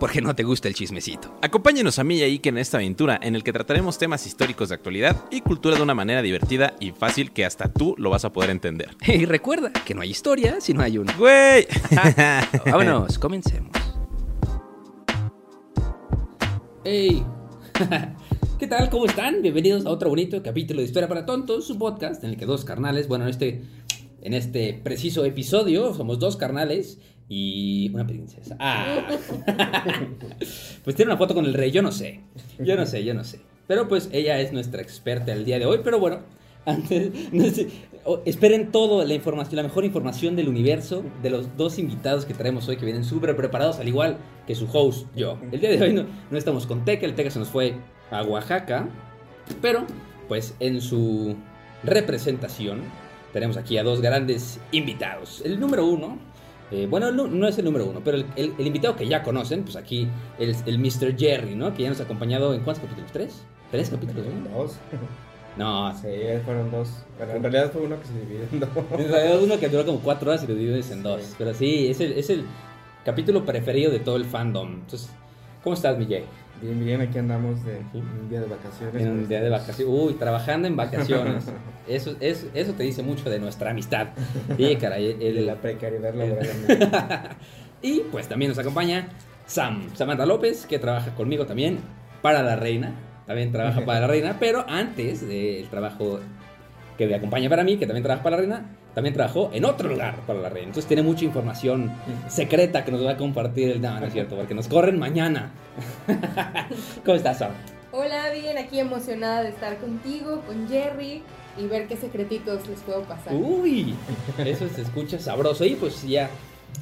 porque no te gusta el chismecito. Acompáñenos a mí y a Iker en esta aventura en el que trataremos temas históricos de actualidad y cultura de una manera divertida y fácil que hasta tú lo vas a poder entender. Y recuerda que no hay historia si no hay una. ¡Güey! Vámonos, comencemos. ¡Hey! ¿Qué tal? ¿Cómo están? Bienvenidos a otro bonito capítulo de Historia para Tontos, su podcast en el que dos carnales, bueno, en este, en este preciso episodio somos dos carnales y una princesa. Ah. pues tiene una foto con el rey, yo no sé. Yo no sé, yo no sé. Pero pues ella es nuestra experta el día de hoy, pero bueno, antes, no sé, esperen todo la información, la mejor información del universo de los dos invitados que traemos hoy que vienen súper preparados, al igual que su host, yo. El día de hoy no, no estamos con Teca, el Teca se nos fue a Oaxaca, pero pues en su representación tenemos aquí a dos grandes invitados. El número uno, eh, bueno, no, no, es el número uno, pero el, el, el, invitado que ya conocen, pues aquí el, el Mr. Jerry, ¿no? Que ya nos ha acompañado en cuántos capítulos? ¿Tres? ¿Tres capítulos? ¿no? Dos. No. Sí, fueron dos. Pero en realidad fue uno que se dividió en dos. En realidad uno que duró como cuatro horas y lo divides en dos. Sí. Pero sí, es el, es el capítulo preferido de todo el fandom. Entonces, ¿cómo estás, Miguel? Bien, bien, aquí andamos de un día de vacaciones. En un día de vacaciones. Uy, trabajando en vacaciones. eso, eso, eso te dice mucho de nuestra amistad. Sí, caray. El, de la precariedad laboral. y pues también nos acompaña Sam, Samantha López, que trabaja conmigo también para la reina. También trabaja para la reina, pero antes del trabajo que me acompaña para mí, que también trabaja para la reina, también trabajó en otro lugar para la reina. Entonces tiene mucha información secreta que nos va a compartir el... No, no es cierto, porque nos corren mañana. ¿Cómo estás, Sam? Hola, bien, aquí emocionada de estar contigo, con Jerry y ver qué secretitos les puedo pasar. Uy, eso se escucha sabroso. Y pues ya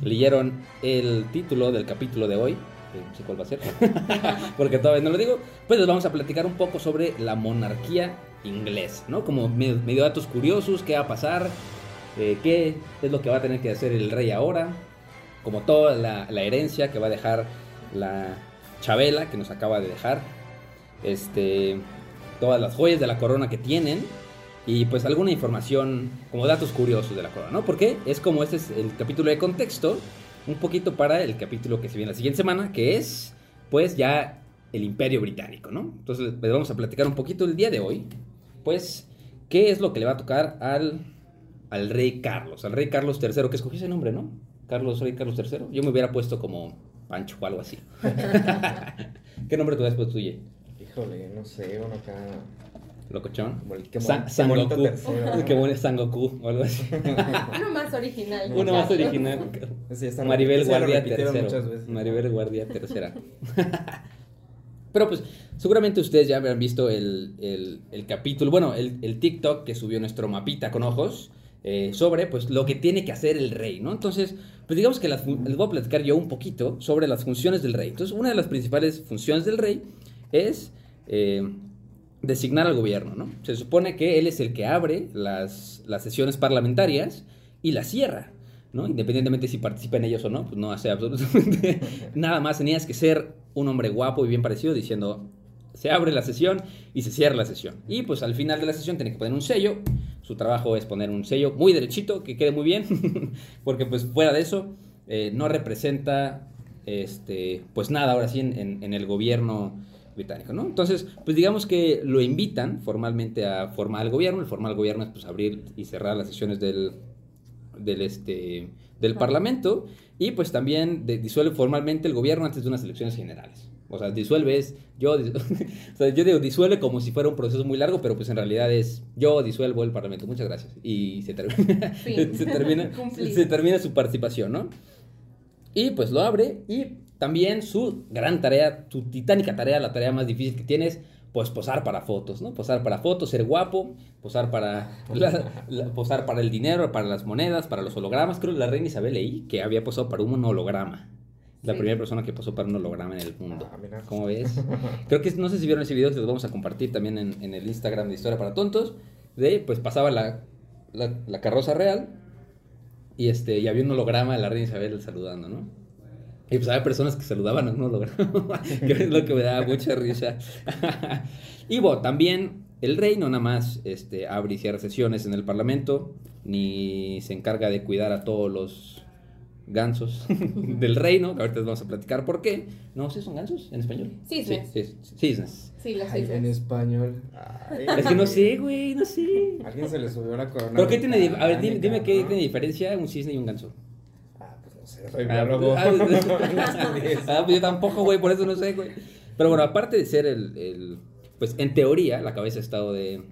leyeron el título del capítulo de hoy. No sé cuál va a ser, porque todavía no lo digo. Pues les vamos a platicar un poco sobre la monarquía inglesa, ¿no? Como medio datos curiosos, qué va a pasar, eh, qué es lo que va a tener que hacer el rey ahora, como toda la, la, herencia que va a dejar la Chabela, que nos acaba de dejar, este, todas las joyas de la corona que tienen, y pues alguna información, como datos curiosos de la corona, ¿no? Porque es como este es el capítulo de contexto, un poquito para el capítulo que se viene la siguiente semana, que es, pues ya el imperio británico, ¿no? Entonces les vamos a platicar un poquito el día de hoy, pues, qué es lo que le va a tocar al al rey Carlos, al rey Carlos III, que escogí ese nombre, ¿no? Carlos, rey Carlos III. Yo me hubiera puesto como Pancho o algo así. ¿Qué nombre tú has puesto tuyo? Híjole, no sé, uno acá. ¿Locochón? Qué, San, San Goku. Qué bueno es San Goku o algo así. Uno más original. Uno más original. Sí, Maribel Guardia III. Maribel Guardia III. Pero pues seguramente ustedes ya habrán visto el, el, el capítulo, bueno, el, el, TikTok que subió nuestro mapita con ojos eh, sobre pues lo que tiene que hacer el rey, ¿no? Entonces, pues digamos que las, les voy a platicar yo un poquito sobre las funciones del rey. Entonces, una de las principales funciones del rey es eh, designar al gobierno, ¿no? Se supone que él es el que abre las, las sesiones parlamentarias y las cierra. ¿no? Independientemente si participa en ellos o no, pues no hace absolutamente nada más. Tenías que ser un hombre guapo y bien parecido diciendo, se abre la sesión y se cierra la sesión. Y pues al final de la sesión tiene que poner un sello. Su trabajo es poner un sello muy derechito, que quede muy bien, porque pues fuera de eso eh, no representa este, pues nada ahora sí en, en, el gobierno británico, ¿no? Entonces, pues digamos que lo invitan formalmente a formar el gobierno. El formar el gobierno es pues abrir y cerrar las sesiones del, del, este, del Parlamento y pues también de- disuelve formalmente el gobierno antes de unas elecciones generales. O sea, disuelve es, yo, dis- o sea, yo digo disuelve como si fuera un proceso muy largo, pero pues en realidad es, yo disuelvo el Parlamento, muchas gracias. Y se termina, se, termina, se termina su participación, ¿no? Y pues lo abre y también su gran tarea, su titánica tarea, la tarea más difícil que tiene es pues posar para fotos, ¿no? Posar para fotos, ser guapo, posar para la- la- posar para el dinero, para las monedas, para los hologramas. Creo que la reina Isabel leí que había posado para un holograma. La Sí. primera persona que posó para un holograma en el mundo. Ah. ¿Cómo ves? Creo que no sé si vieron ese video, se los vamos a compartir también en, en el Instagram de Historia para Tontos. De pues pasaba la, la, la carroza real y este y había un holograma de la reina Isabel saludando, ¿no? Y pues había personas que saludaban a un holograma, que es lo que me daba mucha risa. y bueno, también el rey no nada más este, abre y cierra sesiones en el parlamento, ni se encarga de cuidar a todos los gansos del reino, que ahorita les vamos a platicar por qué. No, ¿sí son gansos en español? Cisnes. Sí, sí, cisnes. Sí, los Ay, en español. Ay, Es que no sé, güey, no sé. Alguien se le subió la corona. ¿Pero qué tiene? di- A ver, dime, dime qué tiene diferencia un cisne y un ganso. Pues Ah, biólogo. ah, ah, pues yo tampoco, güey, por eso no sé, güey. Pero bueno, aparte de ser el, el- pues en teoría, la cabeza de Estado de,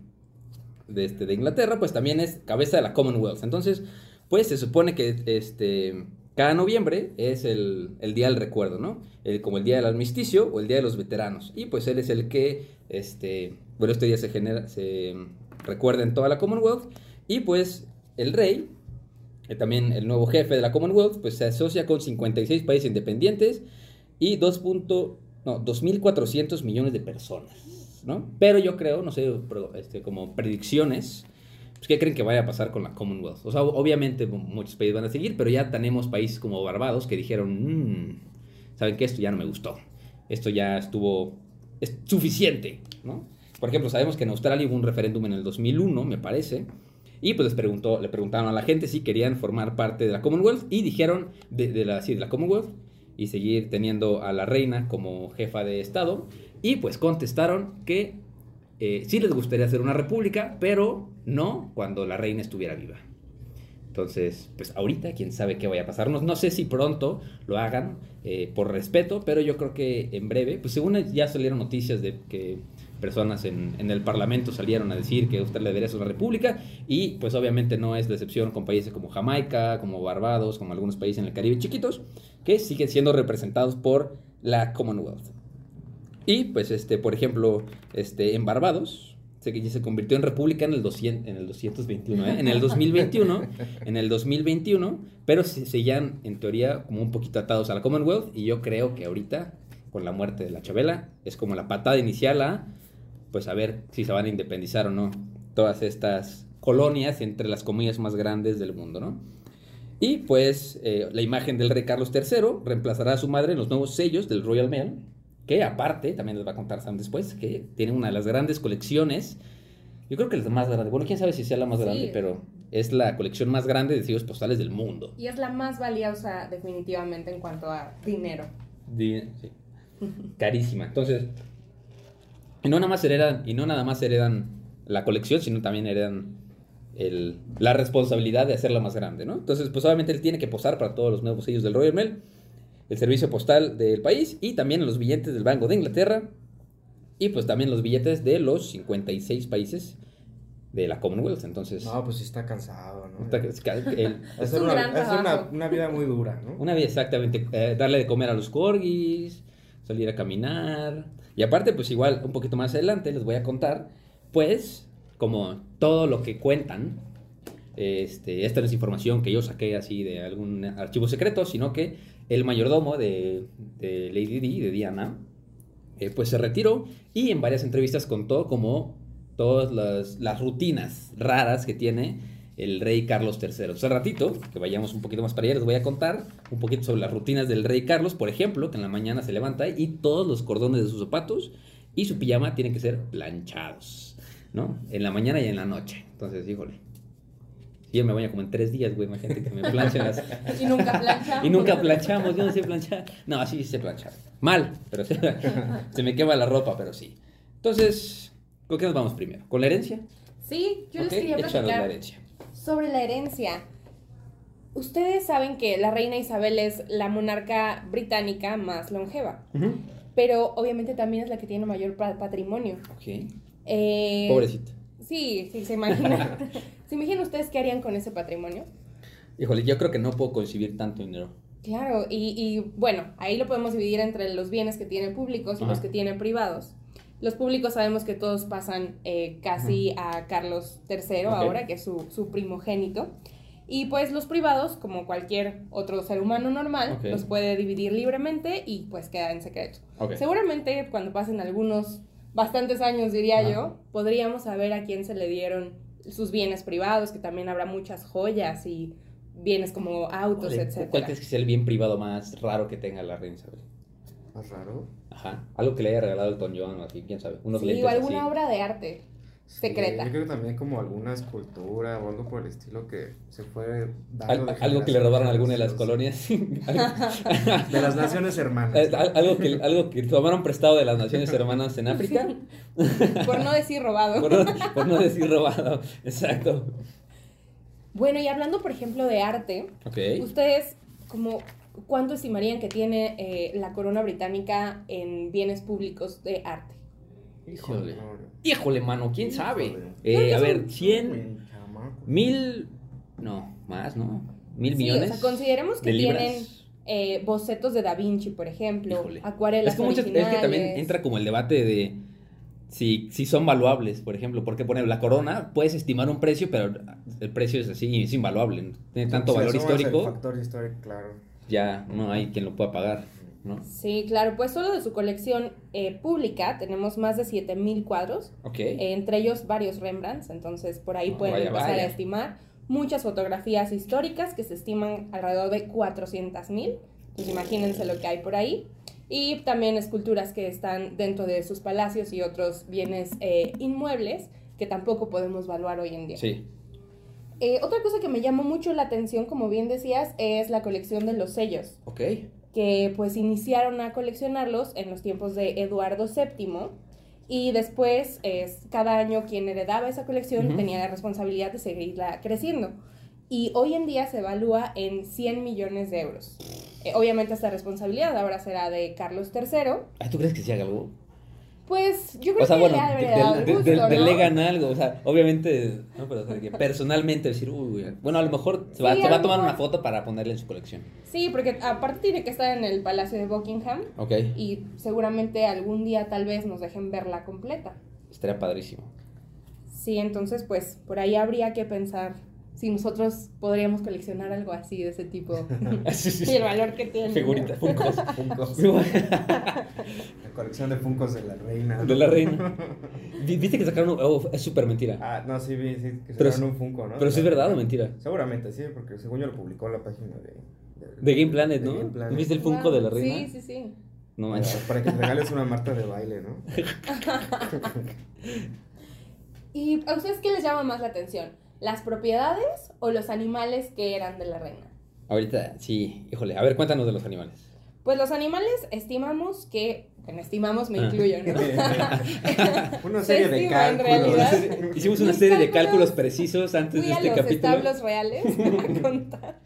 de, este, de Inglaterra, pues también es cabeza de la Commonwealth. Entonces, pues se supone que este, cada noviembre es el, el día del recuerdo, ¿no? El- como el día del armisticio o el día de los veteranos. Y pues él es el que, este, bueno, este día se genera, se recuerda en toda la Commonwealth. Y pues el rey, también el nuevo jefe de la Commonwealth, pues se asocia con 56 países independientes y 2. punto- no, 2.400 millones de personas, ¿no? Pero yo creo, no sé, este, como predicciones, pues, ¿qué creen que vaya a pasar con la Commonwealth? O sea, obviamente muchos países van a seguir, pero ya tenemos países como Barbados que dijeron, "Mm, ¿saben qué? Esto ya no me gustó. Esto ya estuvo, es suficiente, ¿no? Por ejemplo, sabemos que en Australia hubo un referéndum en el 2001, me parece, y pues les preguntó, le preguntaron a la gente si querían formar parte de la Commonwealth y dijeron de, la, sí, de la Commonwealth y seguir teniendo a la reina como jefa de Estado. Y pues contestaron que eh, sí les gustaría hacer una república, pero no cuando la reina estuviera viva. Entonces, pues ahorita quién sabe qué vaya a pasar. No, no sé si pronto lo hagan eh, por respeto, pero yo creo que en breve, pues según ya salieron noticias de que personas en, el Parlamento salieron a decir que usted debería ser una república y pues obviamente no es la excepción con países como Jamaica, como Barbados, como algunos países en el Caribe chiquitos, que siguen siendo representados por la Commonwealth. Y pues este, por ejemplo, este, en Barbados se, que se convirtió en república en el, 200, en el 221, ¿eh? en el 2021, en el 2021, pero se seguían en teoría como un poquito atados a la Commonwealth y yo creo que ahorita con la muerte de la Chabela es como la patada inicial a pues a ver si se van a independizar o no todas estas colonias entre las comillas más grandes del mundo, ¿no? Y pues eh, la imagen del rey Carlos III reemplazará a su madre en los nuevos sellos del Royal Mail, que aparte, también les va a contar Sam después, que tiene una de las grandes colecciones, yo creo que la más grande, bueno, quién sabe si sea la más Sí. grande, pero es la colección más grande de sellos postales del mundo. Y es la más valiosa definitivamente en cuanto a dinero. Di- sí. Carísima. Entonces, y no nada más heredan, y no nada más heredan la colección, sino también heredan el- la responsabilidad de hacerla más grande, ¿no? Entonces, pues obviamente él tiene que posar para todos los nuevos sellos del Royal Mail, el servicio postal del país y también los billetes del Banco de Inglaterra y pues también los billetes de los 56 países de la Commonwealth. Entonces, No, pues está cansado, ¿no? está- es el- Es, un una, gran es una, una vida muy dura, ¿no? Una vida exactamente, eh, darle de comer a los corgis, salir a caminar. Y aparte, pues igual, un poquito más adelante les voy a contar, pues, como todo lo que cuentan, este, esta no es información que yo saqué así de algún archivo secreto, sino que el mayordomo de, Lady Di, de Diana, eh, pues se retiró y en varias entrevistas contó como todas las, las rutinas raras que tiene el rey Carlos III. Entonces, al ratito, que vayamos un poquito más para allá, les voy a contar un poquito sobre las rutinas del rey Carlos. Por ejemplo, que en la mañana se levanta y todos los cordones de sus zapatos y su pijama tienen que ser planchados, ¿no? En la mañana y en la noche. Entonces, híjole. Yo me baño como en tres días, güey, imagínate que me planchen las... Y nunca plancha. Y nunca planchamos, yo no sé planchar. No, sí sé planchar. Mal, pero se, se me quema la ropa, pero sí. Entonces, ¿con qué nos vamos primero? ¿Con la herencia? Sí, yo Ok, les quería échanos la herencia. Sobre la herencia. ustedes saben que la reina Isabel es la monarca británica más longeva, pero obviamente también es la que tiene mayor pa- patrimonio. Ok. Eh, Pobrecita. Sí, sí, se imaginan. ¿Se imaginan ustedes qué harían con ese patrimonio? Híjole, yo creo que no puedo concebir tanto dinero. Claro, y, y, bueno, ahí lo podemos dividir entre los bienes que tienen públicos y Ajá. los que tienen privados. Los públicos sabemos que todos pasan eh, casi a Carlos III ahora, que es su, su primogénito. Y pues los privados, como cualquier otro ser humano normal, los puede dividir libremente y pues queda en secreto. Seguramente cuando pasen algunos, bastantes años diría Ajá. yo, podríamos saber a quién se le dieron sus bienes privados, que también habrá muchas joyas y bienes como autos, etcétera. ¿Cuál crees que sea el bien privado más raro que tenga la reina Isabel? Más raro. Ajá. Algo que le haya regalado el Don John o así, quién sabe. Unos Sí, lentes o alguna así. obra de arte. Secreta. yo creo que también como alguna escultura o algo por el estilo que se fue dando Al- de algo que le robaron a alguna de las colonias. De las naciones hermanas. Eh, al- algo, que, algo que tomaron prestado de las naciones hermanas en África. Por no decir robado. Por no, por no decir robado. Exacto. Bueno, y hablando, por ejemplo, de arte, ustedes, como, ¿cuánto estimarían que tiene eh, la corona británica en bienes públicos de arte? Híjole. Híjole, mano, quién sabe. Eh, a ver, 100, güey, chamaco. mil. No, más, ¿no? Mil Sí, millones. o sea, consideremos que tienen eh, bocetos de Da Vinci, por ejemplo, Híjole. acuarelas Es que, muchas- es que también entra como el debate de si, si son valuables, por ejemplo. Porque poner la corona, puedes estimar un precio, pero el precio es así, es invaluable. Tiene tanto valor asomas el histórico, factor histórico, claro. Ya no hay quien lo pueda pagar, ¿no? Sí, claro, pues solo de su colección eh, pública tenemos más de 7000 cuadros, eh, entre ellos varios Rembrandts, entonces por ahí Ah, pueden vaya, empezar vaya. a estimar muchas fotografías históricas que se estiman alrededor de 400.000, pues imagínense lo que hay por ahí. Y también esculturas que están dentro de sus palacios y otros bienes eh, inmuebles que tampoco podemos evaluar hoy en día. Sí. Eh, otra cosa que me llamó mucho la atención, como bien decías, es la colección de los sellos, Ok. que pues iniciaron a coleccionarlos en los tiempos de Eduardo VII y después es, cada año quien heredaba esa colección Ujú. tenía la responsabilidad de seguirla creciendo. Y hoy en día se evalúa en 100 millones de euros. Eh, obviamente esta responsabilidad ahora será de Carlos III. Ah, ¿Tú crees que se haga algo? Pues yo creo O sea, que bueno, de de- de- ¿no? delegan algo, o sea, obviamente, no, pero o sea, que personalmente decir, uy, bueno, a lo mejor se va, Sí, se a va a tomar mejor. una foto para ponerla en su colección. Sí, porque aparte tiene que estar en el Palacio de Buckingham Ok, y seguramente algún día tal vez nos dejen verla completa. estaría padrísimo. Sí, entonces pues por ahí habría que pensar si nosotros podríamos coleccionar algo así de ese tipo Sí, sí, y sí. el valor que tiene. Figurita, Funkos. Funkos. Sí, bueno. La colección de Funkos de la reina. De la reina. Vi- ¿Viste que sacaron un- oh, es súper mentira. Ah, no, sí, vi, sí, que sacaron sí- un Funko, ¿no? Pero si es verdad o mentira. Seguramente sí, porque según yo lo publicó en la página de... De Game Planet, De ¿no? Game Planet. ¿Viste el Funko de la reina? Sí, sí, sí. No Para, manches. para que te regales una Marta de baile, ¿no? ¿Y a ustedes qué les llama más la atención? ¿Las propiedades o los animales que eran de la reina? Ahorita, sí, híjole. A ver, cuéntanos de los animales. Pues los animales estimamos que, bueno, estimamos me Ah. incluyo, ¿no? Una Se serie de cálculos. Hicimos una serie de cálculos- precisos antes Fui de a este los capítulo. establos reales a contar.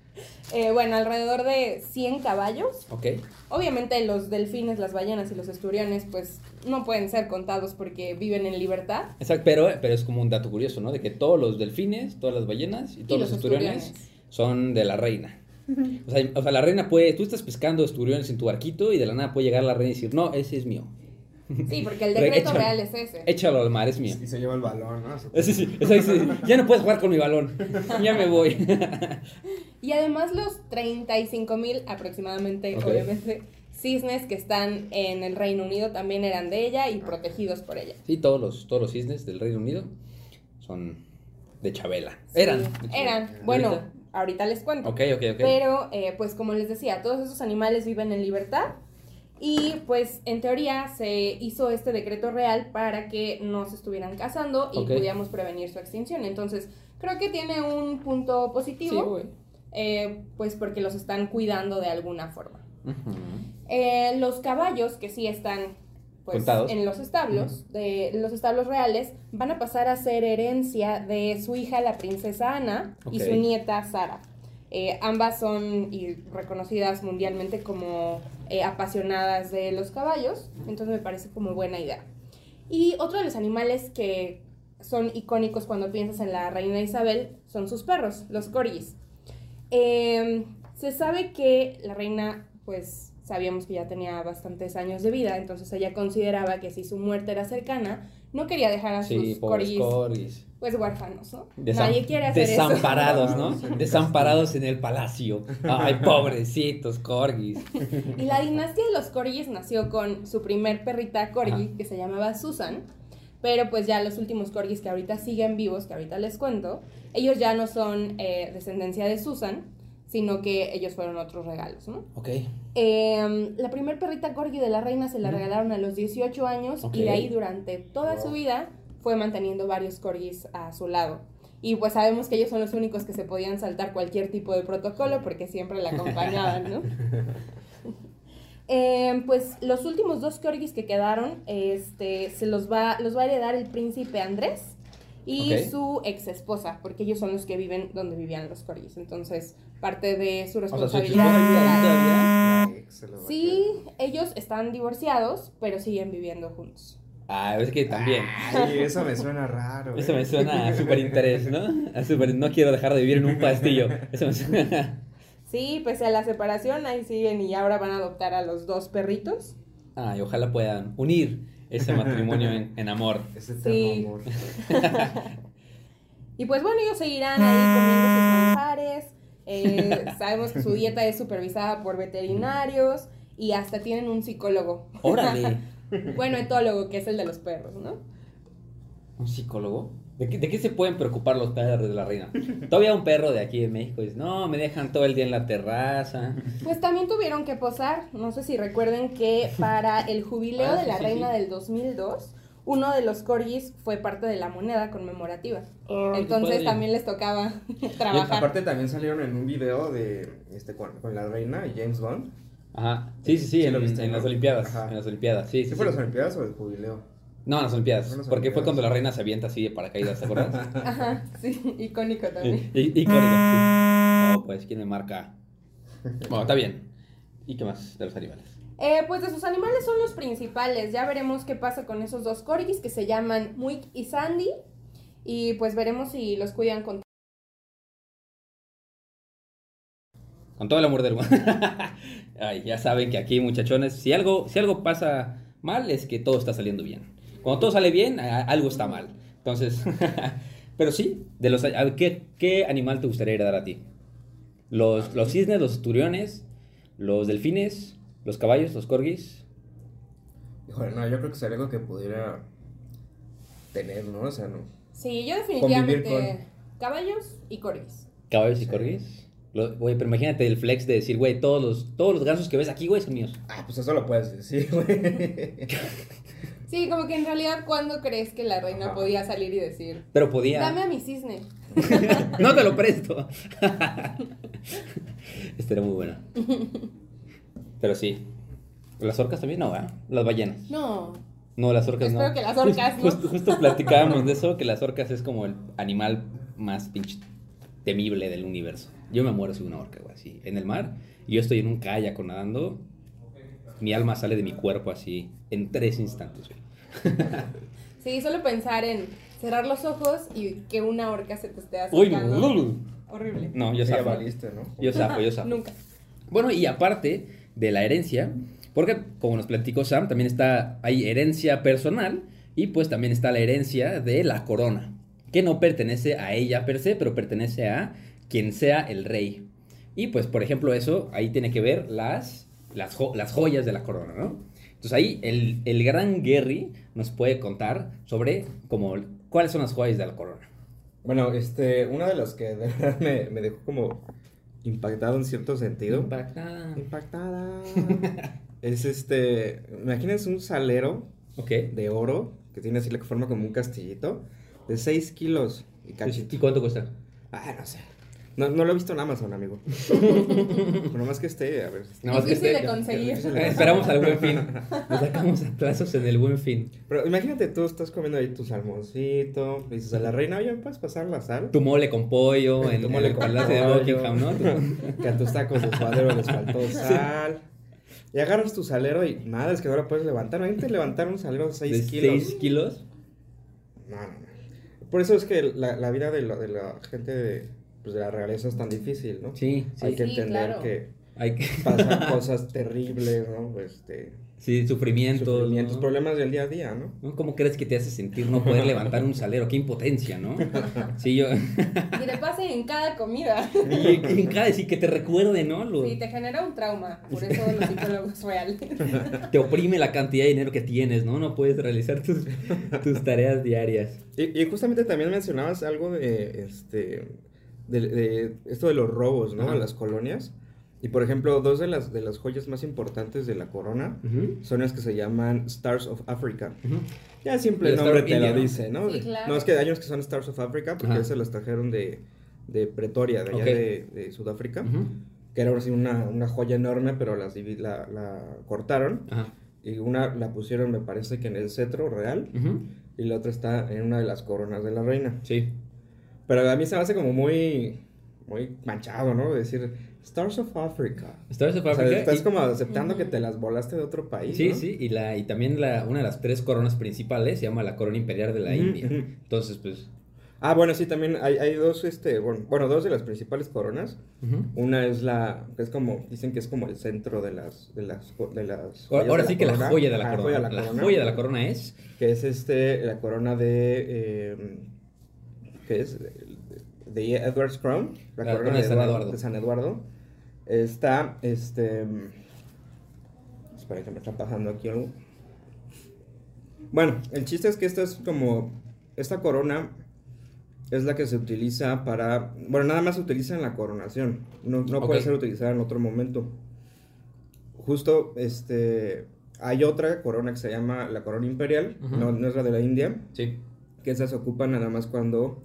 Eh, bueno, alrededor de 100 caballos. Ok. Obviamente los delfines, las ballenas y los esturiones pues no pueden ser contados porque viven en libertad. Exacto, pero, pero es como un dato curioso, ¿no? De que todos los delfines, todas las ballenas y todos los los, esturiones, esturiones. son de la reina. O sea, o sea, la reina puede, tú estás pescando esturiones en tu barquito y de la nada puede llegar la reina y decir, no, ese es mío. Sí, porque el Re- decreto échalo. real es ese. Échalo al mar, es mío. Y se lleva el balón, ¿no? Sí, sí, o sea, dice, ya no puedes jugar con mi balón, ya me voy. Y además los 35 mil aproximadamente, Ok. obviamente, cisnes que están en el Reino Unido también eran de ella y protegidos por ella. Sí, todos los, todos los cisnes del Reino Unido son de Chabela. Eran. Sí, de Chabela. Eran. Bueno, ahorita les cuento. Ok, ok, ok. Pero, eh, pues como les decía, todos esos animales viven en libertad y pues en teoría se hizo este decreto real para que no se estuvieran cazando y Ok. pudiéramos prevenir su extinción. Entonces, creo que tiene un punto Sí, positivo, güey. eh, pues porque los están cuidando de alguna forma. Eh, los caballos que sí están pues, Contados. en los establos, de los establos reales, van a pasar a ser herencia de su hija, la princesa Ana, y su nieta Sara. Eh, ambas son y reconocidas mundialmente como eh, apasionadas de los caballos, entonces me parece como buena idea. Y otro de los animales que son icónicos cuando piensas en la reina Isabel son sus perros, los corgis. Eh, se sabe que la reina, pues sabíamos que ya tenía bastantes años de vida, entonces ella consideraba que si su muerte era cercana, no quería dejar a Sí, sus corgis corgis. pues huérfanos, ¿no? Desam- Nadie quiere hacer desamparados, ¿no? Desamparados en el palacio. Ay, pobrecitos corgis. Y la dinastía de los corgis nació con su primer perrita corgi, Ajá. que se llamaba Susan, pero pues ya los últimos corgis que ahorita siguen vivos, que ahorita les cuento, ellos ya no son eh, descendencia de Susan, sino que ellos fueron otros regalos, ¿no? Ok. Eh, la primer perrita corgi de la reina se la regalaron a los 18 años y de ahí durante toda su vida fue manteniendo varios corgis a su lado. Y pues sabemos que ellos son los únicos que se podían saltar cualquier tipo de protocolo porque siempre la acompañaban, ¿no? Eh, pues los últimos dos corgis que quedaron, este, se los va, los va a heredar el príncipe Andrés y su ex esposa, porque ellos son los que viven donde vivían los corgis. Entonces, parte de su O sea, su responsabilidad. vive ahí todavía. Sí, ellos están divorciados, pero siguen viviendo juntos. Ah, es que también. Ay, eso me suena raro. Eso eh. me suena a súper interés, ¿no? A súper- no quiero dejar de vivir en un pastillo. Eso me suena. Sí, pese a la separación, ahí siguen y ahora van a adoptar a los dos perritos. Ay, ojalá puedan unir ese matrimonio en, en amor. Ese Sí. amor. Y pues bueno, ellos seguirán ahí comiendo sus manjares. Eh, sabemos que su dieta es supervisada por veterinarios y hasta tienen un psicólogo. Órale. Bueno, etólogo, que es el de los perros, ¿no? ¿Un psicólogo? ¿De qué, de qué se pueden preocupar los perros de la reina? Todavía un perro de aquí en México dice, no, me dejan todo el día en la terraza. Pues también tuvieron que posar. No sé si recuerden que para el jubileo Ah, de la sí, reina sí. del 2002, uno de los corgis fue parte de la moneda conmemorativa. Oh, qué Entonces también les tocaba Y trabajar. aparte también salieron en un video de este con, con la reina y James Bond. Ajá. Sí, sí, sí, en, lo viste, en ¿no? las Olimpiadas. Ajá. En las Olimpiadas, sí, sí. ¿Sí fue sí. las Olimpiadas o el jubileo? No, en las Olimpiadas. Las porque fue cuando la reina se avienta así de paracaídas, ¿te acuerdas? Ajá, sí, icónico también. Y, y, icónico, sí. Oh, pues, ¿quién me marca? Bueno, está bien. ¿Y qué más de los animales? Eh, pues de sus animales son los principales. Ya veremos qué pasa con esos dos corgis que se llaman Muik y Sandy. Y pues veremos si los cuidan con... Con todo el amor del mundo. Ay, ya saben que aquí, muchachones, si algo, si algo pasa mal, es que todo está saliendo bien. Cuando todo sale bien, algo está mal. Entonces, pero sí, de los, ¿qué, qué animal te gustaría heredar a ti? Los, los cisnes, los turiones, los delfines, los caballos, los corgis. Híjole, no, yo creo que sería algo que pudiera tener, ¿no? O sea, no. Sí, yo definitivamente caballos y corgis. Caballos y Sí. corgis. Lo- Güey, pero imagínate el flex de decir, güey, todos los, todos los gansos que ves aquí, güey, son míos. Ah, pues eso lo puedes decir, güey. Sí, como que en realidad, ¿cuándo crees que la reina Ajá. podía salir y decir, Pero podía. dame a mi cisne? No te lo presto. Este era muy bueno. Pero sí. Las orcas también no, ¿verdad? Las ballenas. No. No, las orcas no. Espero que las orcas, ¿no? Justo, justo platicábamos de eso, que las orcas es como el animal más pinche temible del universo. Yo me muero si una orca, güey, así. En el mar, y yo estoy en un kayak nadando, mi alma sale de mi cuerpo así en tres instantes, güey. Sí, solo pensar en cerrar los ojos y que una orca se te esté Uy, acercando. no. Horrible. No, yo zafo. valiste, ¿no? Yo zafo, yo zafo. Nunca. Bueno, y aparte de la herencia, porque como nos platicó Sam, también está, hay herencia personal y pues también está la herencia de la corona, que no pertenece a ella per se, pero pertenece a quien sea el rey. Y pues, por ejemplo, eso, ahí tiene que ver las, las, las joyas de la corona, ¿no? Entonces ahí el, el gran Gary nos puede contar sobre cuáles son las joyas de la corona. Bueno, este, una de las que de verdad me, me dejó como impactado en cierto sentido. Impacta. Impactada. es este, imagínense un salero Ok. de oro que tiene así la forma como un castillito de 6 kilos y ¿Y cachito. cuánto cuesta? Ah, no sé. No, no lo he visto en Amazon, amigo. Pero nomás que esté, a ver. Nada más que esté- de conseguir. Esperamos al buen fin. Nos sacamos a plazos en el buen fin. Pero imagínate, tú estás comiendo ahí tu salmoncito, le dices a la reina, oye, ¿me puedes pasar la sal? Tu mole con pollo en, Tu en mole el con palacio de. Buckingham, ¿no? Que a tus tacos de suadero les faltó sal. Y agarras tu salero y madre, es que ahora puedes levantar. Imagínate levantar un salero de 6 de kilos. 6 kilos. No, no, no. Por eso es que la, la vida de, la- de la gente de, pues, de la realeza es tan difícil, ¿no? Sí, Hay sí. que Sí, entender claro. que Hay que... pasan cosas terribles, ¿no? Este, Sí, sufrimientos. sufrimientos, ¿no? problemas del día a día, ¿no? ¿Cómo crees que te hace sentir no poder levantar un salero? Qué impotencia, ¿no? Sí, yo... Y te pase en cada comida. Y en cada decir que te recuerde, ¿no? Lo- Sí, te genera un trauma. Por eso los psicólogos reales. Te oprime la cantidad de dinero que tienes, ¿no? No puedes realizar tus, tus tareas diarias. Y, y justamente también mencionabas algo de, este, de, de esto de los robos, ¿no? Ajá. A las colonias. Y por ejemplo, dos de las, de las joyas más importantes de la corona son las que se llaman Stars of Africa. Ya el simple Y Star nombre te India, lo ¿no? dice, ¿no? Sí, claro. No, es que hay unos que son Stars of Africa porque Ajá. se las trajeron de, de Pretoria, de allá Ok. de, de Sudáfrica. Que era así una, una joya enorme, pero las divi- la, la cortaron. Y una la pusieron, me parece que en el cetro real. Y la otra está en una de las coronas de la reina. Sí. Pero a mí se me hace como muy, muy manchado, ¿no? Decir Stars of Africa. Stars of O sea, Africa. estás y- como aceptando que te las volaste de otro país. Sí, ¿no? sí, y, la, y también la, una de las tres coronas principales se llama la corona imperial de la India. Entonces, pues... Ah, bueno, sí, también hay, hay dos, este, bueno, bueno, dos de las principales coronas. ujú. Una es la, que es como, dicen que es como el centro de las, de las, de las Ahora, de sí que la corona. joya de la Ajá, corona. joya de la, la corona. joya de la corona es... Que es este, la corona de, eh, ¿qué es? De Edward's Crown. La, La corona de San Eduardo. de San Eduardo. Está, este, espera que me está pasando aquí algo. Bueno, el chiste es que esta es como, esta corona es la que se utiliza para, bueno, nada más se utiliza en la coronación, no, no puede ser utilizada en otro momento. Justo, este, hay otra corona que se llama la corona imperial, no, no es la de la India, Sí. que esa se ocupa nada más cuando,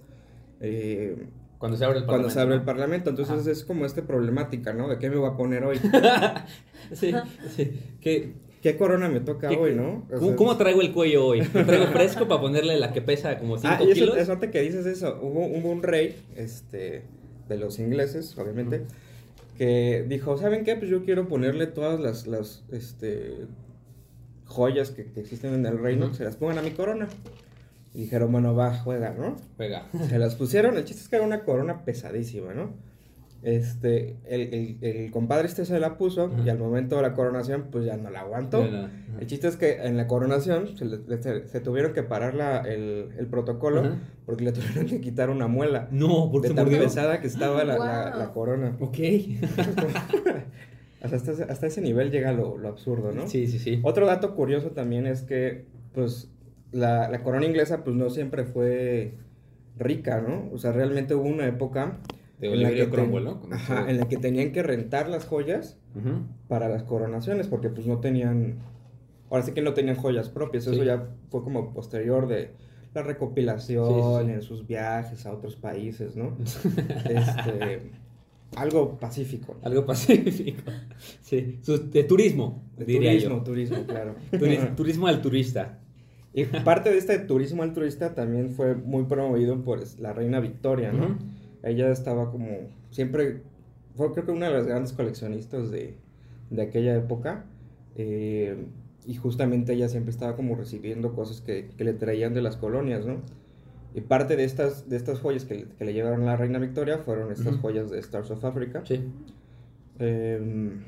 eh, Cuando se abre el cuando se abre el Parlamento, parlamento. Entonces Ajá. es como esta problemática, ¿no? ¿De qué me voy a poner hoy? Sí, sí. ¿Qué, ¿Qué corona me toca hoy, no? O ¿cómo, sea, cómo traigo el cuello hoy? ¿Lo traigo fresco para ponerle la que pesa como 5 Ah, y eso, kilos? eso antes que dices eso, hubo, hubo un rey, este, de los ingleses, obviamente, que dijo, ¿saben qué? Pues yo quiero ponerle todas las, las, este, joyas que, que existen en el reino, se las pongan a mi corona. Y dijeron, bueno, va, juega, ¿no? Juega. Se las pusieron, el chiste es que era una corona pesadísima, ¿no? Este, el, el, el compadre este se la puso y al momento de la coronación, pues ya no la aguantó. Ajá. El chiste es que en la coronación se, le- se- se tuvieron que parar la, el, el protocolo Ajá. porque le tuvieron que quitar una muela. No, porque de tan pesada que estaba la, la- Wow. la corona. Ok. Hasta, ese- hasta ese nivel llega lo, lo absurdo, ¿no? Sí, sí, sí. Otro dato curioso también es que, pues, la, la corona inglesa, pues, no siempre fue rica, ¿no? O sea, realmente hubo una época... De en la que Cromwell, ten- ¿no? Ajá, en la que tenían que rentar las joyas para las coronaciones, porque pues no tenían, ahora sí que no tenían joyas propias, eso ya fue como posterior de la recopilación, Sí, sí, sí. en sus viajes a otros países, ¿no? este, algo pacífico. Algo pacífico. Sí. De turismo, De diría turismo, yo. turismo, claro. Turis- turismo al turista. Y parte de este turismo al turista también fue muy promovido por la reina Victoria, ¿no? Ella estaba como, siempre, fue creo que una de las grandes coleccionistas de, de aquella época. eh, y justamente ella siempre estaba como recibiendo cosas que, que le traían de las colonias, ¿no? Y parte de estas, de estas joyas que, le- que le llevaron a la reina Victoria fueron estas joyas de Stars of Africa. Sí. Em,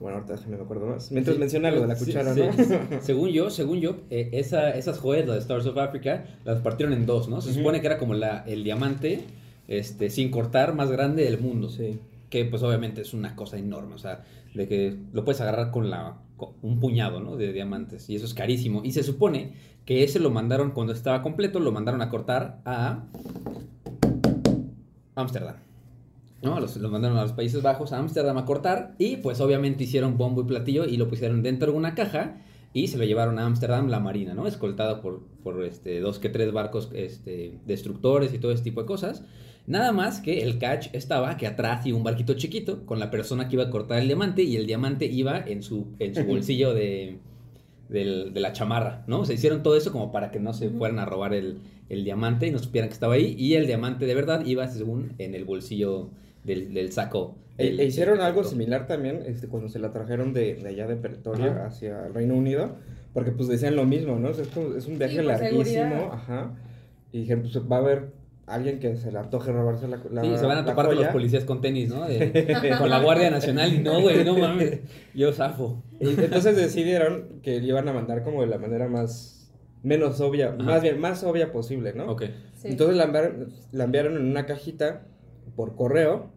bueno, ahorita me acuerdo más. Mientras Sí, menciona lo de la cuchara, sí. ¿no? Según yo, según yo, eh, esa, esas joyas, las de Stars of Africa, las partieron en dos, ¿no? Se supone que era como la, el diamante, este, sin cortar, más grande del mundo. sí. Que pues obviamente es una cosa enorme, o sea, de que lo puedes agarrar con la con un puñado, ¿no? De diamantes, y eso es carísimo. Y se supone que ese lo mandaron cuando estaba completo, lo mandaron a cortar a Ámsterdam. ¿No? Los, los mandaron a los Países Bajos, a Ámsterdam a cortar, y pues obviamente hicieron bombo y platillo y lo pusieron dentro de una caja y se lo llevaron a Ámsterdam la marina, ¿no? Escoltado por, por este, dos que tres barcos este, destructores y todo ese tipo de cosas. Nada más que el catch estaba que atrás iba un barquito chiquito con la persona que iba a cortar el diamante y el diamante iba en su, en su bolsillo de, del- de la chamarra, ¿no? Se hicieron todo eso como para que no se fueran a robar el, el diamante y no supieran que estaba ahí. Y el diamante de verdad iba según en el bolsillo del, del saco. E, del- e hicieron del algo similar también este, cuando se la trajeron de, de allá de Pretoria Ajá. hacia el Reino Unido, porque pues decían lo mismo, ¿no? O sea, es, como- es un viaje por larguísimo, seguridad. ajá. Y dijeron, pues va a haber alguien que se le antoje robarse la, la Sí, se van a topar con los policías con tenis, ¿no? De- con la Guardia Nacional y no, güey, no mames. Yo zafo. Y entonces decidieron que le iban a mandar como de la manera más, menos obvia, Ajá. más bien, más obvia posible, ¿no? Ok. Sí. Entonces la enviaron, la enviaron en una cajita por correo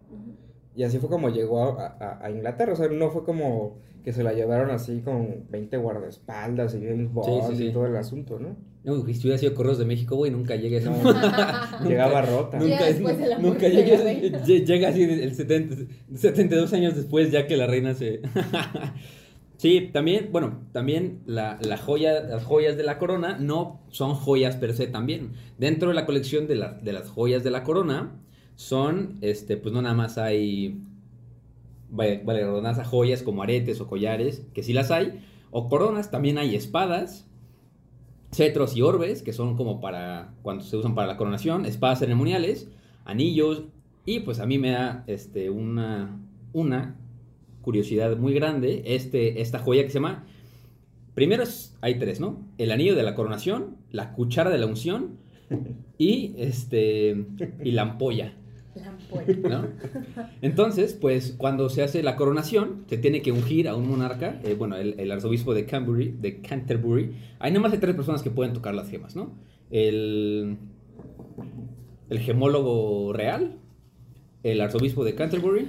y así fue como llegó a, a- a Inglaterra. O sea, no fue como que se la llevaron así con 20 guardaespaldas y James Bond Sí, sí, sí. y todo el asunto, ¿no? No, si hubiera sido Correos de México, güey, nunca llegue a ese Llegaba rota. De nunca de lle- llega así el 70, 72 años después ya que la reina se... sí, también, bueno, también la, la joya, las joyas de la corona no son joyas per se también. Dentro de la colección de, la- de las joyas de la corona son, este, pues no nada más hay, vale, vale, joyas como aretes o collares, que sí las hay, o coronas, también hay espadas, cetros y orbes, que son como para cuando se usan para la coronación, espadas ceremoniales, anillos, y pues a mí me da este, una, una curiosidad muy grande este, esta joya que se llama, primero es- hay tres, ¿no? El anillo de la coronación, la cuchara de la unción y, este, y la ampolla. Entonces, pues cuando se hace la coronación, se tiene que ungir a un monarca, eh, bueno, el, el arzobispo de Canterbury, de Canterbury, hay nada más hay tres personas que pueden tocar las gemas, ¿no? El, el gemólogo real, el arzobispo de Canterbury,